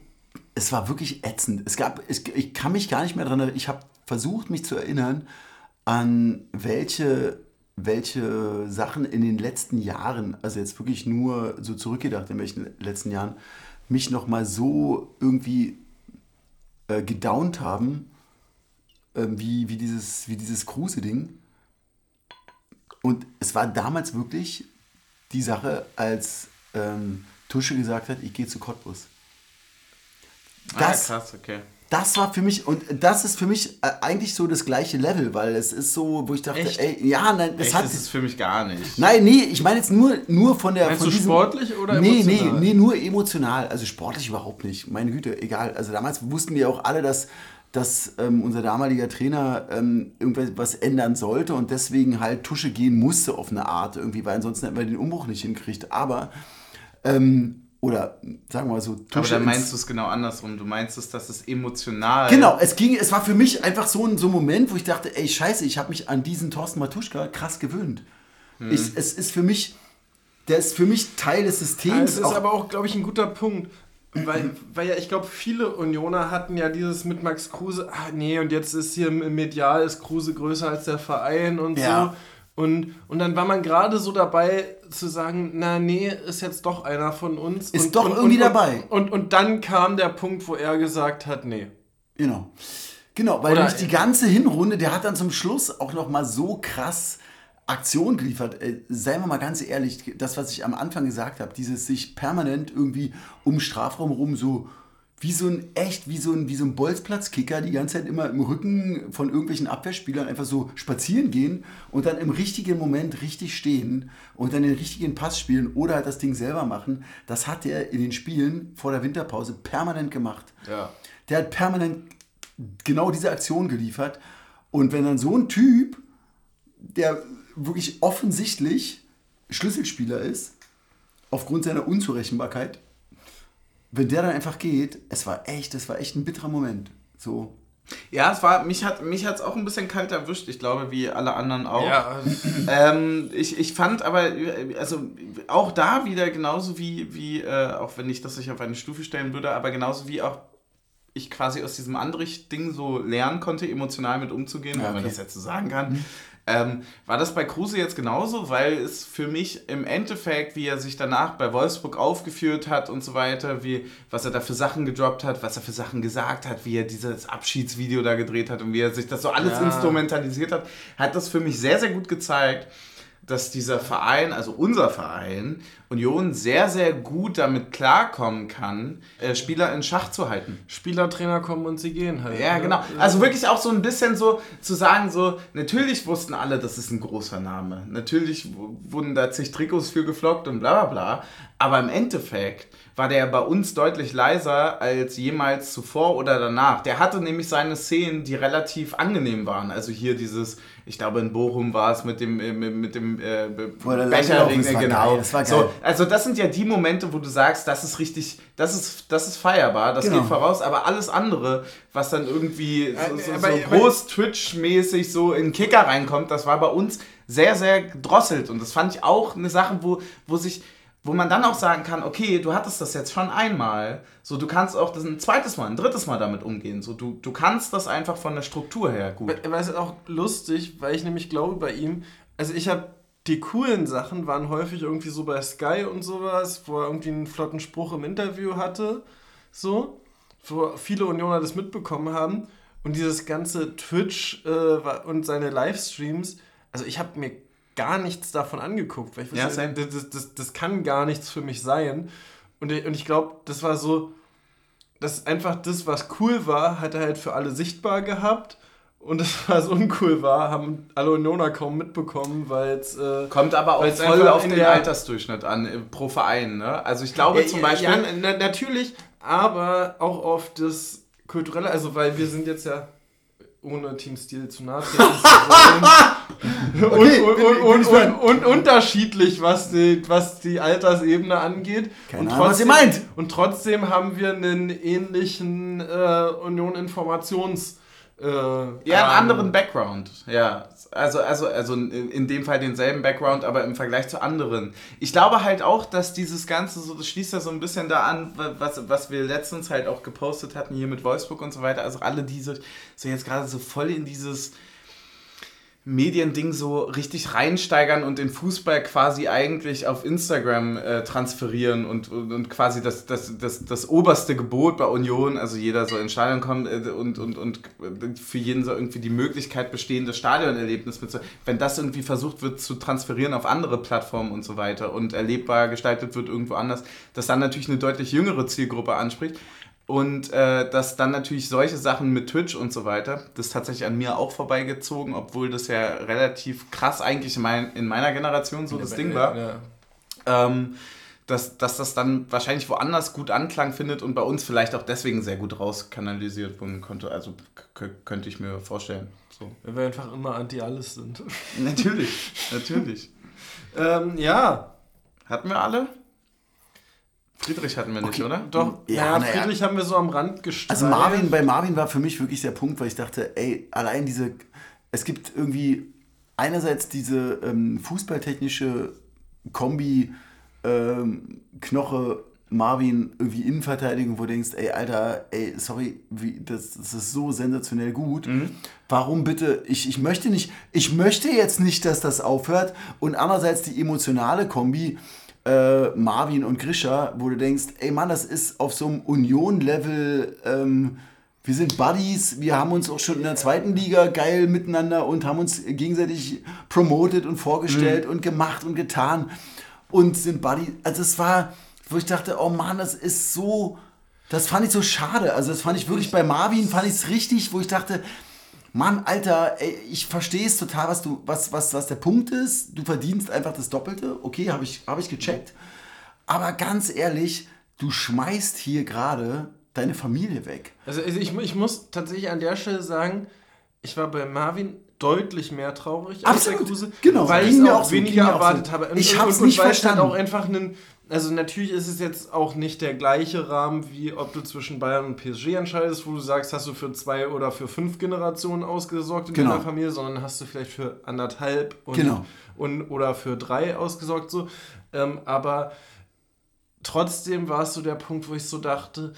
es war wirklich ätzend. Es gab, es, ich kann mich gar nicht mehr daran erinnern, ich habe versucht, mich zu erinnern, an welche, welche Sachen in den letzten Jahren, also jetzt wirklich nur so zurückgedacht, in welchen letzten Jahren, mich nochmal so irgendwie äh, gedownt haben, äh, wie, wie dieses, wie dieses Kruse-Ding. Und es war damals wirklich die Sache, als ähm, Tusche gesagt hat, ich gehe zu Cottbus. Das, ah, krass, okay. das war für mich, und das ist für mich äh, eigentlich so das gleiche Level, weil es ist so, wo ich dachte, Echt? ey, ja, nein, das Echt, hat. das ist für mich gar nicht. Nein, nee, ich meine jetzt nur, nur von der. Meinst von du sportlich oder nee, emotional? Nee, nee, nur emotional. Also sportlich überhaupt nicht. Meine Güte, egal. Also damals wussten wir auch alle, dass, dass ähm, unser damaliger Trainer ähm, irgendwas ändern sollte und deswegen halt Tusche gehen musste auf eine Art irgendwie, weil ansonsten hätten wir den Umbruch nicht hinkriegt. Aber, ähm, oder sagen wir mal so, Tusche Aber dann ins- meinst du es genau andersrum. Du meinst es, dass es emotional. Genau, es ging, es war für mich einfach so ein, so ein Moment, wo ich dachte, ey, scheiße, ich habe mich an diesen Thorsten Matuschka krass gewöhnt. Hm. Ich, es ist für mich, der ist für mich Teil des Systems. es ist aber auch, glaube ich, ein guter Punkt. Weil, weil ja, ich glaube, viele Unioner hatten ja dieses mit Max Kruse, ah nee, und jetzt ist hier im medial ist Kruse größer als der Verein und Ja. so. Und, und dann war man gerade so dabei zu sagen, na nee, ist jetzt doch einer von uns. Ist und, doch und, irgendwie und, dabei. Und, und, dann kam der Punkt, wo er gesagt hat, nee. Genau. Genau, weil Oder- durch die ganze Hinrunde, der hat dann zum Schluss auch noch mal so krass Aktion geliefert. Äh, seien wir mal ganz ehrlich, das, was ich am Anfang gesagt habe, dieses sich permanent irgendwie um Strafraum rum so wie so ein echt, wie so ein, wie so ein Bolzplatzkicker die ganze Zeit immer im Rücken von irgendwelchen Abwehrspielern einfach so spazieren gehen und dann im richtigen Moment richtig stehen und dann den richtigen Pass spielen oder halt das Ding selber machen. Das hat er in den Spielen vor der Winterpause permanent gemacht. Ja. Der hat permanent genau diese Aktion geliefert. Und wenn dann so ein Typ, der wirklich offensichtlich Schlüsselspieler ist, aufgrund seiner Unzurechenbarkeit, wenn der dann einfach geht, es war echt, das war echt ein bitterer Moment. So. Ja, es war, mich hat mich hat's auch ein bisschen kalt erwischt, ich glaube, wie alle anderen auch. Ja, (laughs) Ähm, ich, ich fand aber, also auch da wieder genauso wie, wie äh, auch wenn ich das nicht auf eine Stufe stellen würde, aber genauso wie auch ich quasi aus diesem Andrich-Ding so lernen konnte, emotional mit umzugehen, Ja, wenn man okay. das jetzt so sagen kann. Ähm, war das bei Kruse jetzt genauso, weil es für mich im Endeffekt, wie er sich danach bei Wolfsburg aufgeführt hat und so weiter, wie, was er da für Sachen gedroppt hat, was er für Sachen gesagt hat, wie er dieses Abschiedsvideo da gedreht hat und wie er sich das so alles Ja. instrumentalisiert hat, hat das für mich sehr, sehr gut gezeigt, dass dieser Verein, also unser Verein, Union sehr, sehr gut damit klarkommen kann, äh, Spieler in Schach zu halten. Spielertrainer kommen und sie gehen halt. Ja, ne? genau. Also wirklich auch so ein bisschen so zu sagen, so, natürlich wussten alle, das ist ein großer Name. Natürlich wurden da zig Trikots für geflockt und bla bla bla. Aber im Endeffekt war der bei uns deutlich leiser als jemals zuvor oder danach. Der hatte nämlich seine Szenen, die relativ angenehm waren. Also hier dieses, ich glaube in Bochum war es mit dem, äh, mit, dem äh, er Becherring, genau. geil, das war geil. So, also das sind ja die Momente, wo du sagst, das ist richtig, das ist, das ist feierbar, das Genau. geht voraus, aber alles andere, was dann irgendwie so, so, aber- so aber- groß Twitch-mäßig so in Kicker reinkommt, das war bei uns sehr, sehr gedrosselt und das fand ich auch eine Sache, wo, wo sich wo man dann auch sagen kann, okay, du hattest das jetzt schon einmal, so du kannst auch das ein zweites Mal, ein drittes Mal damit umgehen, so du, du kannst das einfach von der Struktur her gut. Aber es ist auch lustig, weil ich nämlich glaube bei ihm, also ich habe die coolen Sachen waren häufig irgendwie so bei Sky und sowas, wo er irgendwie einen flotten Spruch im Interview hatte, so, wo viele Unioner das mitbekommen haben und dieses ganze Twitch äh, und seine Livestreams, also ich habe mir gar nichts davon angeguckt, weil ich Ja, wusste, same. das, das, das, das kann gar nichts für mich sein und ich, und ich glaube, das war so, das einfach das, was cool war, hat er halt für alle sichtbar gehabt. Und das, (laughs) was uncool war, haben alle Unioner kaum mitbekommen, weil es. Äh, Kommt aber auch voll auf den Altersdurchschnitt an, äh, pro Verein, ne? Also ich glaube zum Beispiel... Ja, na, natürlich, aber auch auf das Kulturelle, also weil wir sind jetzt ja ohne Team Stil zu nahe zu wollen. (laughs) Okay, und, und, bin und, gespannt. und, und unterschiedlich, was die, was die Altersebene angeht. Keine und Ahnung, was ihr meint. Und trotzdem haben wir einen ähnlichen äh, Union-Informations- äh, Ja, einen Rahmen. anderen Background. Ja, also, also, also in, in dem Fall denselben Background, aber im Vergleich zu anderen. Ich glaube halt auch, dass dieses Ganze, so, das schließt ja so ein bisschen da an, was, was wir letztens halt auch gepostet hatten hier mit Wolfsburg und so weiter. Also alle diese, so jetzt gerade so voll in dieses Mediending so richtig reinsteigern und den Fußball quasi eigentlich auf Instagram äh, transferieren und, und, und quasi das, das, das, das oberste Gebot bei Union, also jeder soll ins Stadion kommen äh, und, und, und für jeden soll irgendwie die Möglichkeit bestehen, das Stadionerlebnis mit, wenn das irgendwie versucht wird zu transferieren auf andere Plattformen und so weiter und erlebbar gestaltet wird irgendwo anders, das dann natürlich eine deutlich jüngere Zielgruppe anspricht. Und äh, dass dann natürlich solche Sachen mit Twitch und so weiter, das ist tatsächlich an mir auch vorbeigezogen, obwohl das ja relativ krass eigentlich in, mein, in meiner Generation so das Ding war. Ja. Ähm, dass, dass das dann wahrscheinlich woanders gut Anklang findet und bei uns vielleicht auch deswegen sehr gut rauskanalisiert werden konnte. Also könnte ich mir vorstellen. So. Weil wir einfach immer anti-alles sind. Natürlich, natürlich. (laughs) ähm, ja, Hatten wir alle? Friedrich hatten wir nicht, Okay. oder? doch. Ja, Ja. Friedrich haben wir so am Rand gestreift. Also Marvin, bei Marvin war für mich wirklich der Punkt, weil ich dachte, ey, allein diese, es gibt irgendwie einerseits diese ähm, fußballtechnische Kombi ähm, Knoche Marvin irgendwie Innenverteidigung, wo du denkst, ey, Alter, ey, sorry, wie, das, das ist so sensationell gut. Warum bitte? Ich, ich möchte nicht, ich möchte jetzt nicht, dass das aufhört. Und andererseits die emotionale Kombi, äh, Marvin und Grisha, wo du denkst, ey Mann, das ist auf so einem Union-Level, ähm, wir sind Buddies, wir haben uns auch schon in der zweiten Liga geil miteinander und haben uns gegenseitig promoted und vorgestellt und gemacht und getan und sind Buddies. Also es war, wo ich dachte, oh Mann, das ist so, das fand ich so schade. Also das fand ich wirklich bei Marvin, fand ich es richtig, wo ich dachte, Mann, Alter, ey, ich verstehe es total, was du, was, was, was der Punkt ist. Du verdienst einfach das Doppelte. Okay, habe ich, hab ich gecheckt. Aber ganz ehrlich, du schmeißt hier gerade deine Familie weg. Also ich, ich muss tatsächlich an der Stelle sagen, ich war bei Marvin deutlich mehr traurig Absolut. als der Kruse, Genau. weil ich mir auch auch weniger erwartet so. habe. Ich hab's und, nicht und es halt verstanden. auch einfach einen, also natürlich ist es jetzt auch nicht der gleiche Rahmen, wie ob du zwischen Bayern und PSG entscheidest, wo du sagst, hast du für zwei oder für fünf Generationen ausgesorgt in Genau. deiner Familie, sondern hast du vielleicht für anderthalb und, Genau. und oder für drei ausgesorgt so. Ähm, aber trotzdem war es so der Punkt, wo ich so dachte,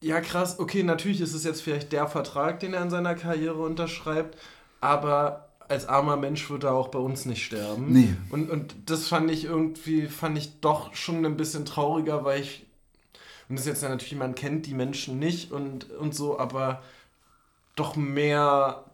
ja, krass, okay, natürlich ist es jetzt vielleicht der Vertrag, den er in seiner Karriere unterschreibt, aber als armer Mensch wird er auch bei uns nicht sterben. Nee. Und, und das fand ich irgendwie, fand ich doch schon ein bisschen trauriger, weil ich, und das ist jetzt ja natürlich, man kennt die Menschen nicht und, und so, aber doch mehr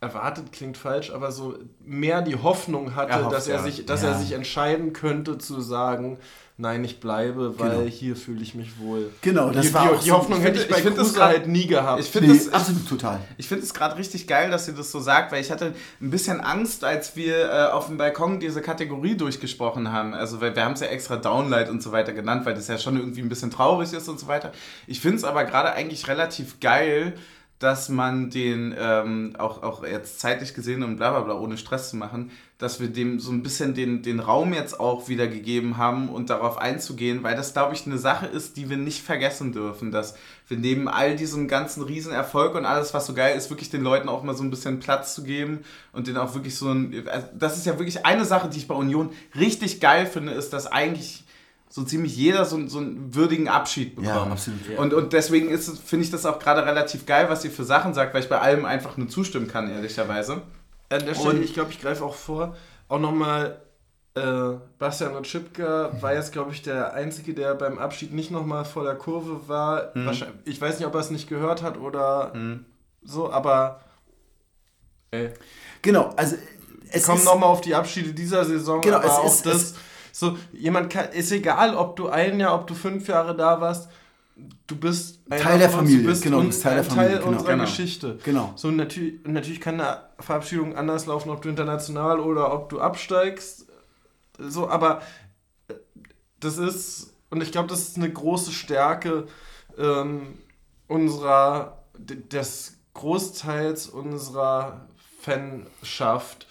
erwartet klingt falsch, aber so mehr die Hoffnung hatte, Erhofft, dass er ja. sich, dass Ja. er sich entscheiden könnte zu sagen, nein, ich bleibe, weil Genau. hier fühle ich mich wohl. Genau, das die, war die, auch die so- Hoffnung ich hätte ich bei ich das Kruse halt nie gehabt. Ich finde Nee, das, absolut total. Ich finde es gerade richtig geil, dass ihr das so sagt, weil ich hatte ein bisschen Angst, als wir äh, auf dem Balkon diese Kategorie durchgesprochen haben. Also wir, wir haben es ja extra Downlight und so weiter genannt, weil das ja schon irgendwie ein bisschen traurig ist und so weiter. Ich finde es aber gerade eigentlich relativ geil, dass man den, ähm, auch, auch jetzt zeitlich gesehen und bla bla bla, ohne Stress zu machen, dass wir dem so ein bisschen den, den Raum jetzt auch wieder gegeben haben und darauf einzugehen, weil das, glaube ich, eine Sache ist, die wir nicht vergessen dürfen, dass wir neben all diesem ganzen Riesenerfolg und alles, was so geil ist, wirklich den Leuten auch mal so ein bisschen Platz zu geben und denen auch wirklich so ein, also das ist ja wirklich eine Sache, die ich bei Union richtig geil finde, ist, dass eigentlich so ziemlich jeder so, so einen würdigen Abschied bekommt. Ja, absolut. Und, und deswegen finde ich das auch gerade relativ geil, was ihr für Sachen sagt, weil ich bei allem einfach nur zustimmen kann, ehrlicherweise. An der Stelle, Und- ich glaube, ich greife auch vor, auch nochmal, äh, Bastian Otschipka war jetzt, glaube ich, der Einzige, der beim Abschied nicht nochmal vor der Kurve war. Mhm. Wahrscheinlich, ich weiß nicht, ob er es nicht gehört hat oder so, aber ey, Genau, also es komm ist, nochmal auf die Abschiede dieser Saison, Genau, aber es auch ist- das, es- so, jemand kann, ist egal, ob du ein Jahr, ob du fünf Jahre da warst, du bist Teil der Familie, du bist genau, du bist Teil der Familie, Teil genau. unserer Genau. Geschichte. Genau. So, natürlich, natürlich kann eine Verabschiedung anders laufen, ob du international oder ob du absteigst. So, aber äh, das ist, und ich glaube, das ist eine große Stärke ähm, unserer, des Großteils unserer Fanschaft.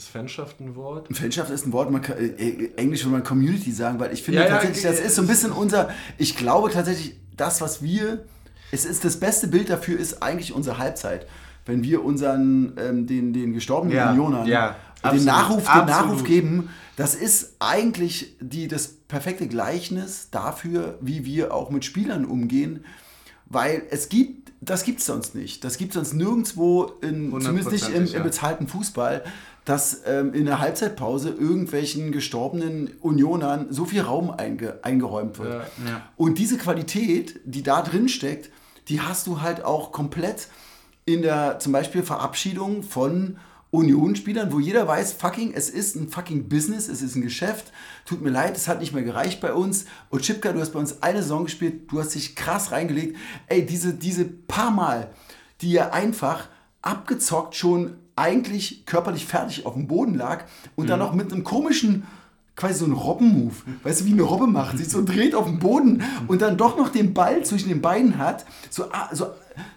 Ist Fanschaft ein Wort? Fanschaft ist ein Wort, man kann, äh, Englisch würde man Community sagen, weil ich finde Ja, ja, tatsächlich, das äh, ist so ein bisschen unser, ich glaube tatsächlich, das, was wir, es ist das beste Bild dafür, ist eigentlich unsere Halbzeit. Wenn wir unseren, ähm, den, den gestorbenen Ja, Unionern ja, den, absolut, Nachruf, den. Nachruf geben, das ist eigentlich die, das perfekte Gleichnis dafür, wie wir auch mit Spielern umgehen, weil es gibt, das gibt es sonst nicht. Das gibt es sonst nirgendwo, in, zumindest nicht im, im ja. bezahlten Fußball, dass ähm, in der Halbzeitpause irgendwelchen gestorbenen Unionern so viel Raum einge, eingeräumt wird. Ja. Ja. Und diese Qualität, die da drin steckt, die hast du halt auch komplett in der zum Beispiel Verabschiedung von Union-Spielern, wo jeder weiß, fucking, es ist ein fucking Business, es ist ein Geschäft. Tut mir leid, es hat nicht mehr gereicht bei uns. Und Chipka, du hast bei uns eine Saison gespielt, du hast dich krass reingelegt. Ey, diese, diese paar Mal, die er einfach abgezockt schon eigentlich körperlich fertig auf dem Boden lag und dann noch mit einem komischen quasi so ein Robben-Move, weißt du, wie eine Robbe macht, sich so dreht auf dem Boden und dann doch noch den Ball zwischen den Beinen hat, so, ah, so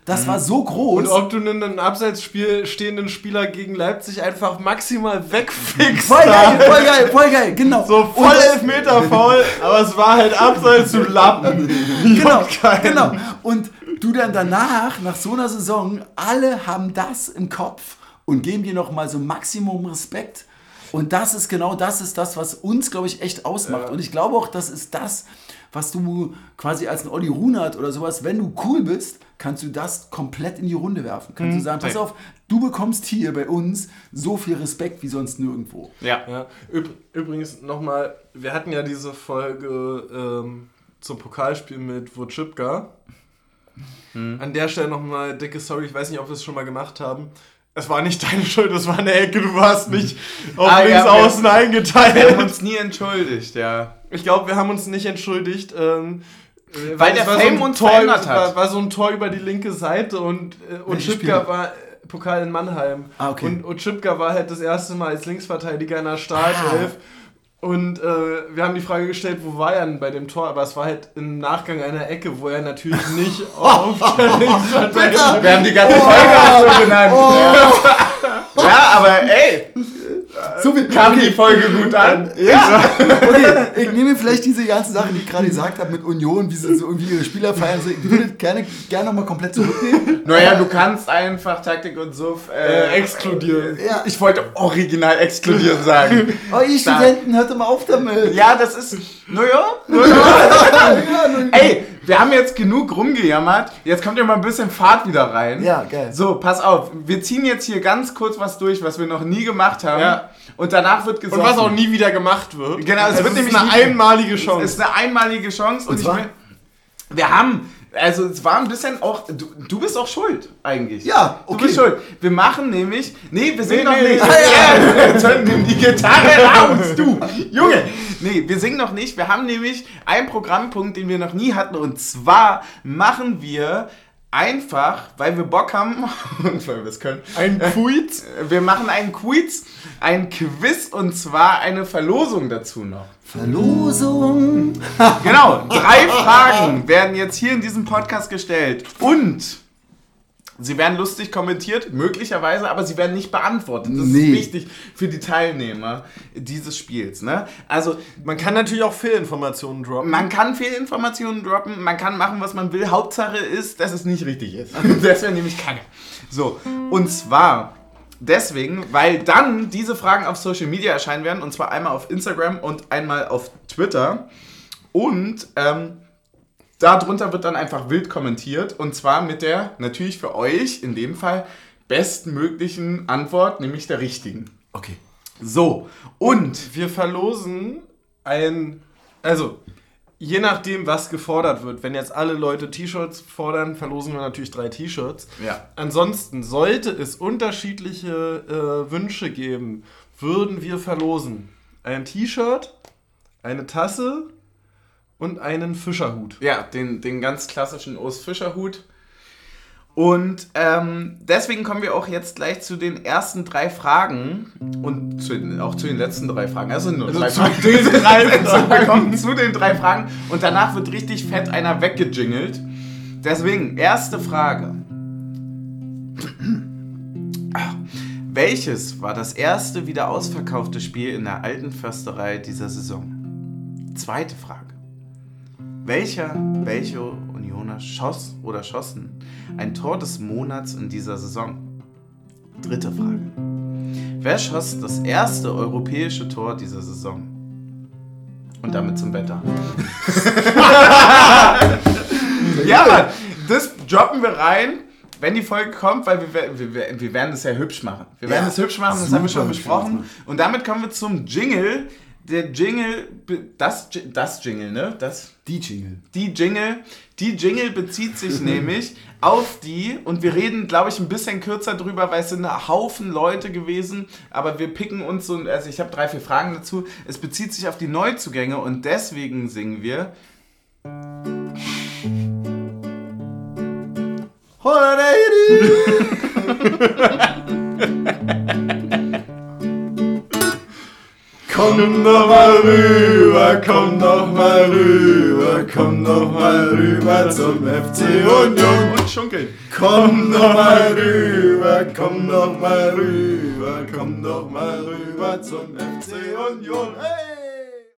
das war so groß. Und ob du einen Abseitsspiel stehenden Spieler gegen Leipzig einfach maximal wegfickst. voll geil, voll geil, voll geil, genau. So voll Und- Elfmeter faul, aber es war halt abseits zu Lappen. (laughs) genau, genau. Und du dann danach, nach so einer Saison, alle haben das im Kopf und geben dir nochmal so Maximum Respekt. Und das ist genau das ist das, was uns, glaube ich, echt ausmacht. Und ich glaube auch, das ist das, was du quasi als ein Olli Runert oder sowas, wenn du cool bist, kannst du das komplett in die Runde werfen. Kannst du sagen, pass auf, du bekommst hier bei uns so viel Respekt wie sonst nirgendwo. Ja. Ja, üb übrigens nochmal, wir hatten ja diese Folge ähm, zum Pokalspiel mit Wutschipka. Hm. An der Stelle nochmal dicke Sorry, ich weiß nicht, ob wir es schon mal gemacht haben. Es war nicht deine Schuld, es war eine Ecke, du warst nicht auf Ah, ja, links wir- außen Wir haben eingeteilt. uns nie entschuldigt, ja. Ich glaube, wir haben uns nicht entschuldigt. Ähm, äh, Weil der es war Fame ein uns Tor, verändert hat. War, war so ein Tor über die linke Seite und, äh, und Schipka war äh, Pokal in Mannheim. Ah, okay. Und, und Schipka war halt das erste Mal als Linksverteidiger in der Startelf. Und äh, wir haben die Frage gestellt, wo war er denn bei dem Tor? Aber es war halt im Nachgang einer Ecke, wo er natürlich nicht (laughs) auf der Linksverteidiger Wir haben die ganze (laughs) Folge auch so genannt. Ja. ja, aber ey, So viel, kam die Folge gut an. Ja, (laughs) okay, (laughs) ich nehme vielleicht diese ganzen Sachen, die ich gerade gesagt habe mit Union, wie sie so irgendwie ihre Spieler feiern, so, ich würde gerne, gerne nochmal komplett zurücknehmen. Naja, du kannst einfach Taktik und Suff äh, exkludieren. Ja. Ich wollte original exkludieren sagen. Oh, ihr Studenten, hört doch mal auf damit. Ja, das ist. Naja. (laughs) Ey, wir haben jetzt genug rumgejammert. Jetzt kommt ja mal ein bisschen Fahrt wieder rein. Ja, geil. So, pass auf. Wir ziehen jetzt hier ganz kurz was durch, was wir noch nie gemacht haben. Ja. Und danach wird gesoffen. Und was auch nie wieder gemacht wird. Genau, es wird ist nämlich eine einmalige Es Chance. ist eine einmalige Chance. Und, Und ich zwar? will, wir haben. Also es war ein bisschen auch, du, du bist auch schuld eigentlich. Ja, Du okay. bist schuld. Wir machen nämlich, nee, wir singen Nee, noch nee, nicht. nee. Ja, (laughs) nimm die Gitarre raus, du Junge. Nee, wir singen noch nicht. Wir haben nämlich einen Programmpunkt, den wir noch nie hatten. Und zwar machen wir einfach, weil wir Bock haben und (laughs) weil wir es können, Ein Quiz. (laughs) wir machen einen Quiz, ein Quiz und zwar eine Verlosung dazu noch. Verlosung. Genau, drei Fragen werden jetzt hier in diesem Podcast gestellt und sie werden lustig kommentiert, möglicherweise, aber sie werden nicht beantwortet. Das Nee. ist wichtig für die Teilnehmer dieses Spiels. Ne? Also Man kann natürlich auch Fehlinformationen droppen. man kann Fehlinformationen droppen, man kann machen, was man will. Hauptsache ist, dass es nicht richtig ist. (laughs) Das wäre nämlich kacke. So, und zwar deswegen, weil dann diese Fragen auf Social Media erscheinen werden, und zwar einmal auf Instagram und einmal auf Twitter. Und ähm, darunter wird dann einfach wild kommentiert, und zwar mit der, natürlich für euch in dem Fall, bestmöglichen Antwort, nämlich der richtigen. Okay. So, und Wir verlosen ein, also je nachdem, was gefordert wird. Wenn jetzt alle Leute T-Shirts fordern, verlosen wir natürlich drei T-Shirts. ja. Ansonsten sollte es unterschiedliche äh, Wünsche geben, würden wir verlosen ein T-Shirt, eine Tasse und einen Fischerhut. Ja, den, den ganz klassischen Urs Fischer Hut. Und ähm, deswegen kommen wir auch jetzt gleich zu den ersten drei Fragen und zu, den- auch zu den letzten drei Fragen. Also nur drei zu Fragen. den drei (laughs) Also wir kommen zu den drei Fragen und danach wird richtig fett einer weggejingelt. Deswegen, erste Frage. (clears throat) Welches war das erste wieder ausverkaufte Spiel in der alten Försterei dieser Saison? Zweite Frage. Welcher, welche Unioner schoss oder schossen ein Tor des Monats in dieser Saison? Dritte Frage. Wer schoss das erste europäische Tor dieser Saison? Und damit zum Wetter. (laughs) ja, Mann, das droppen wir rein, wenn die Folge kommt, weil wir, wir, wir, werden das ja hübsch machen. Wir werden Ja, es hübsch machen, das haben wir schon besprochen. Und damit kommen wir zum Jingle, der Jingle, das, das Jingle, ne? Das, Die Jingle. die Jingle, die Jingle bezieht sich (laughs) nämlich auf die, und wir reden, glaube ich, ein bisschen kürzer drüber, weil es sind ein Haufen Leute gewesen, aber wir picken uns so, also ich habe drei, vier Fragen dazu. Es bezieht sich auf die Neuzugänge und deswegen singen wir. (laughs) (laughs) Komm doch mal rüber, komm doch mal rüber, komm doch mal rüber zum FC Union. Und schunkeln. Komm doch mal rüber, komm doch mal rüber, komm doch mal rüber zum FC Union. Hey!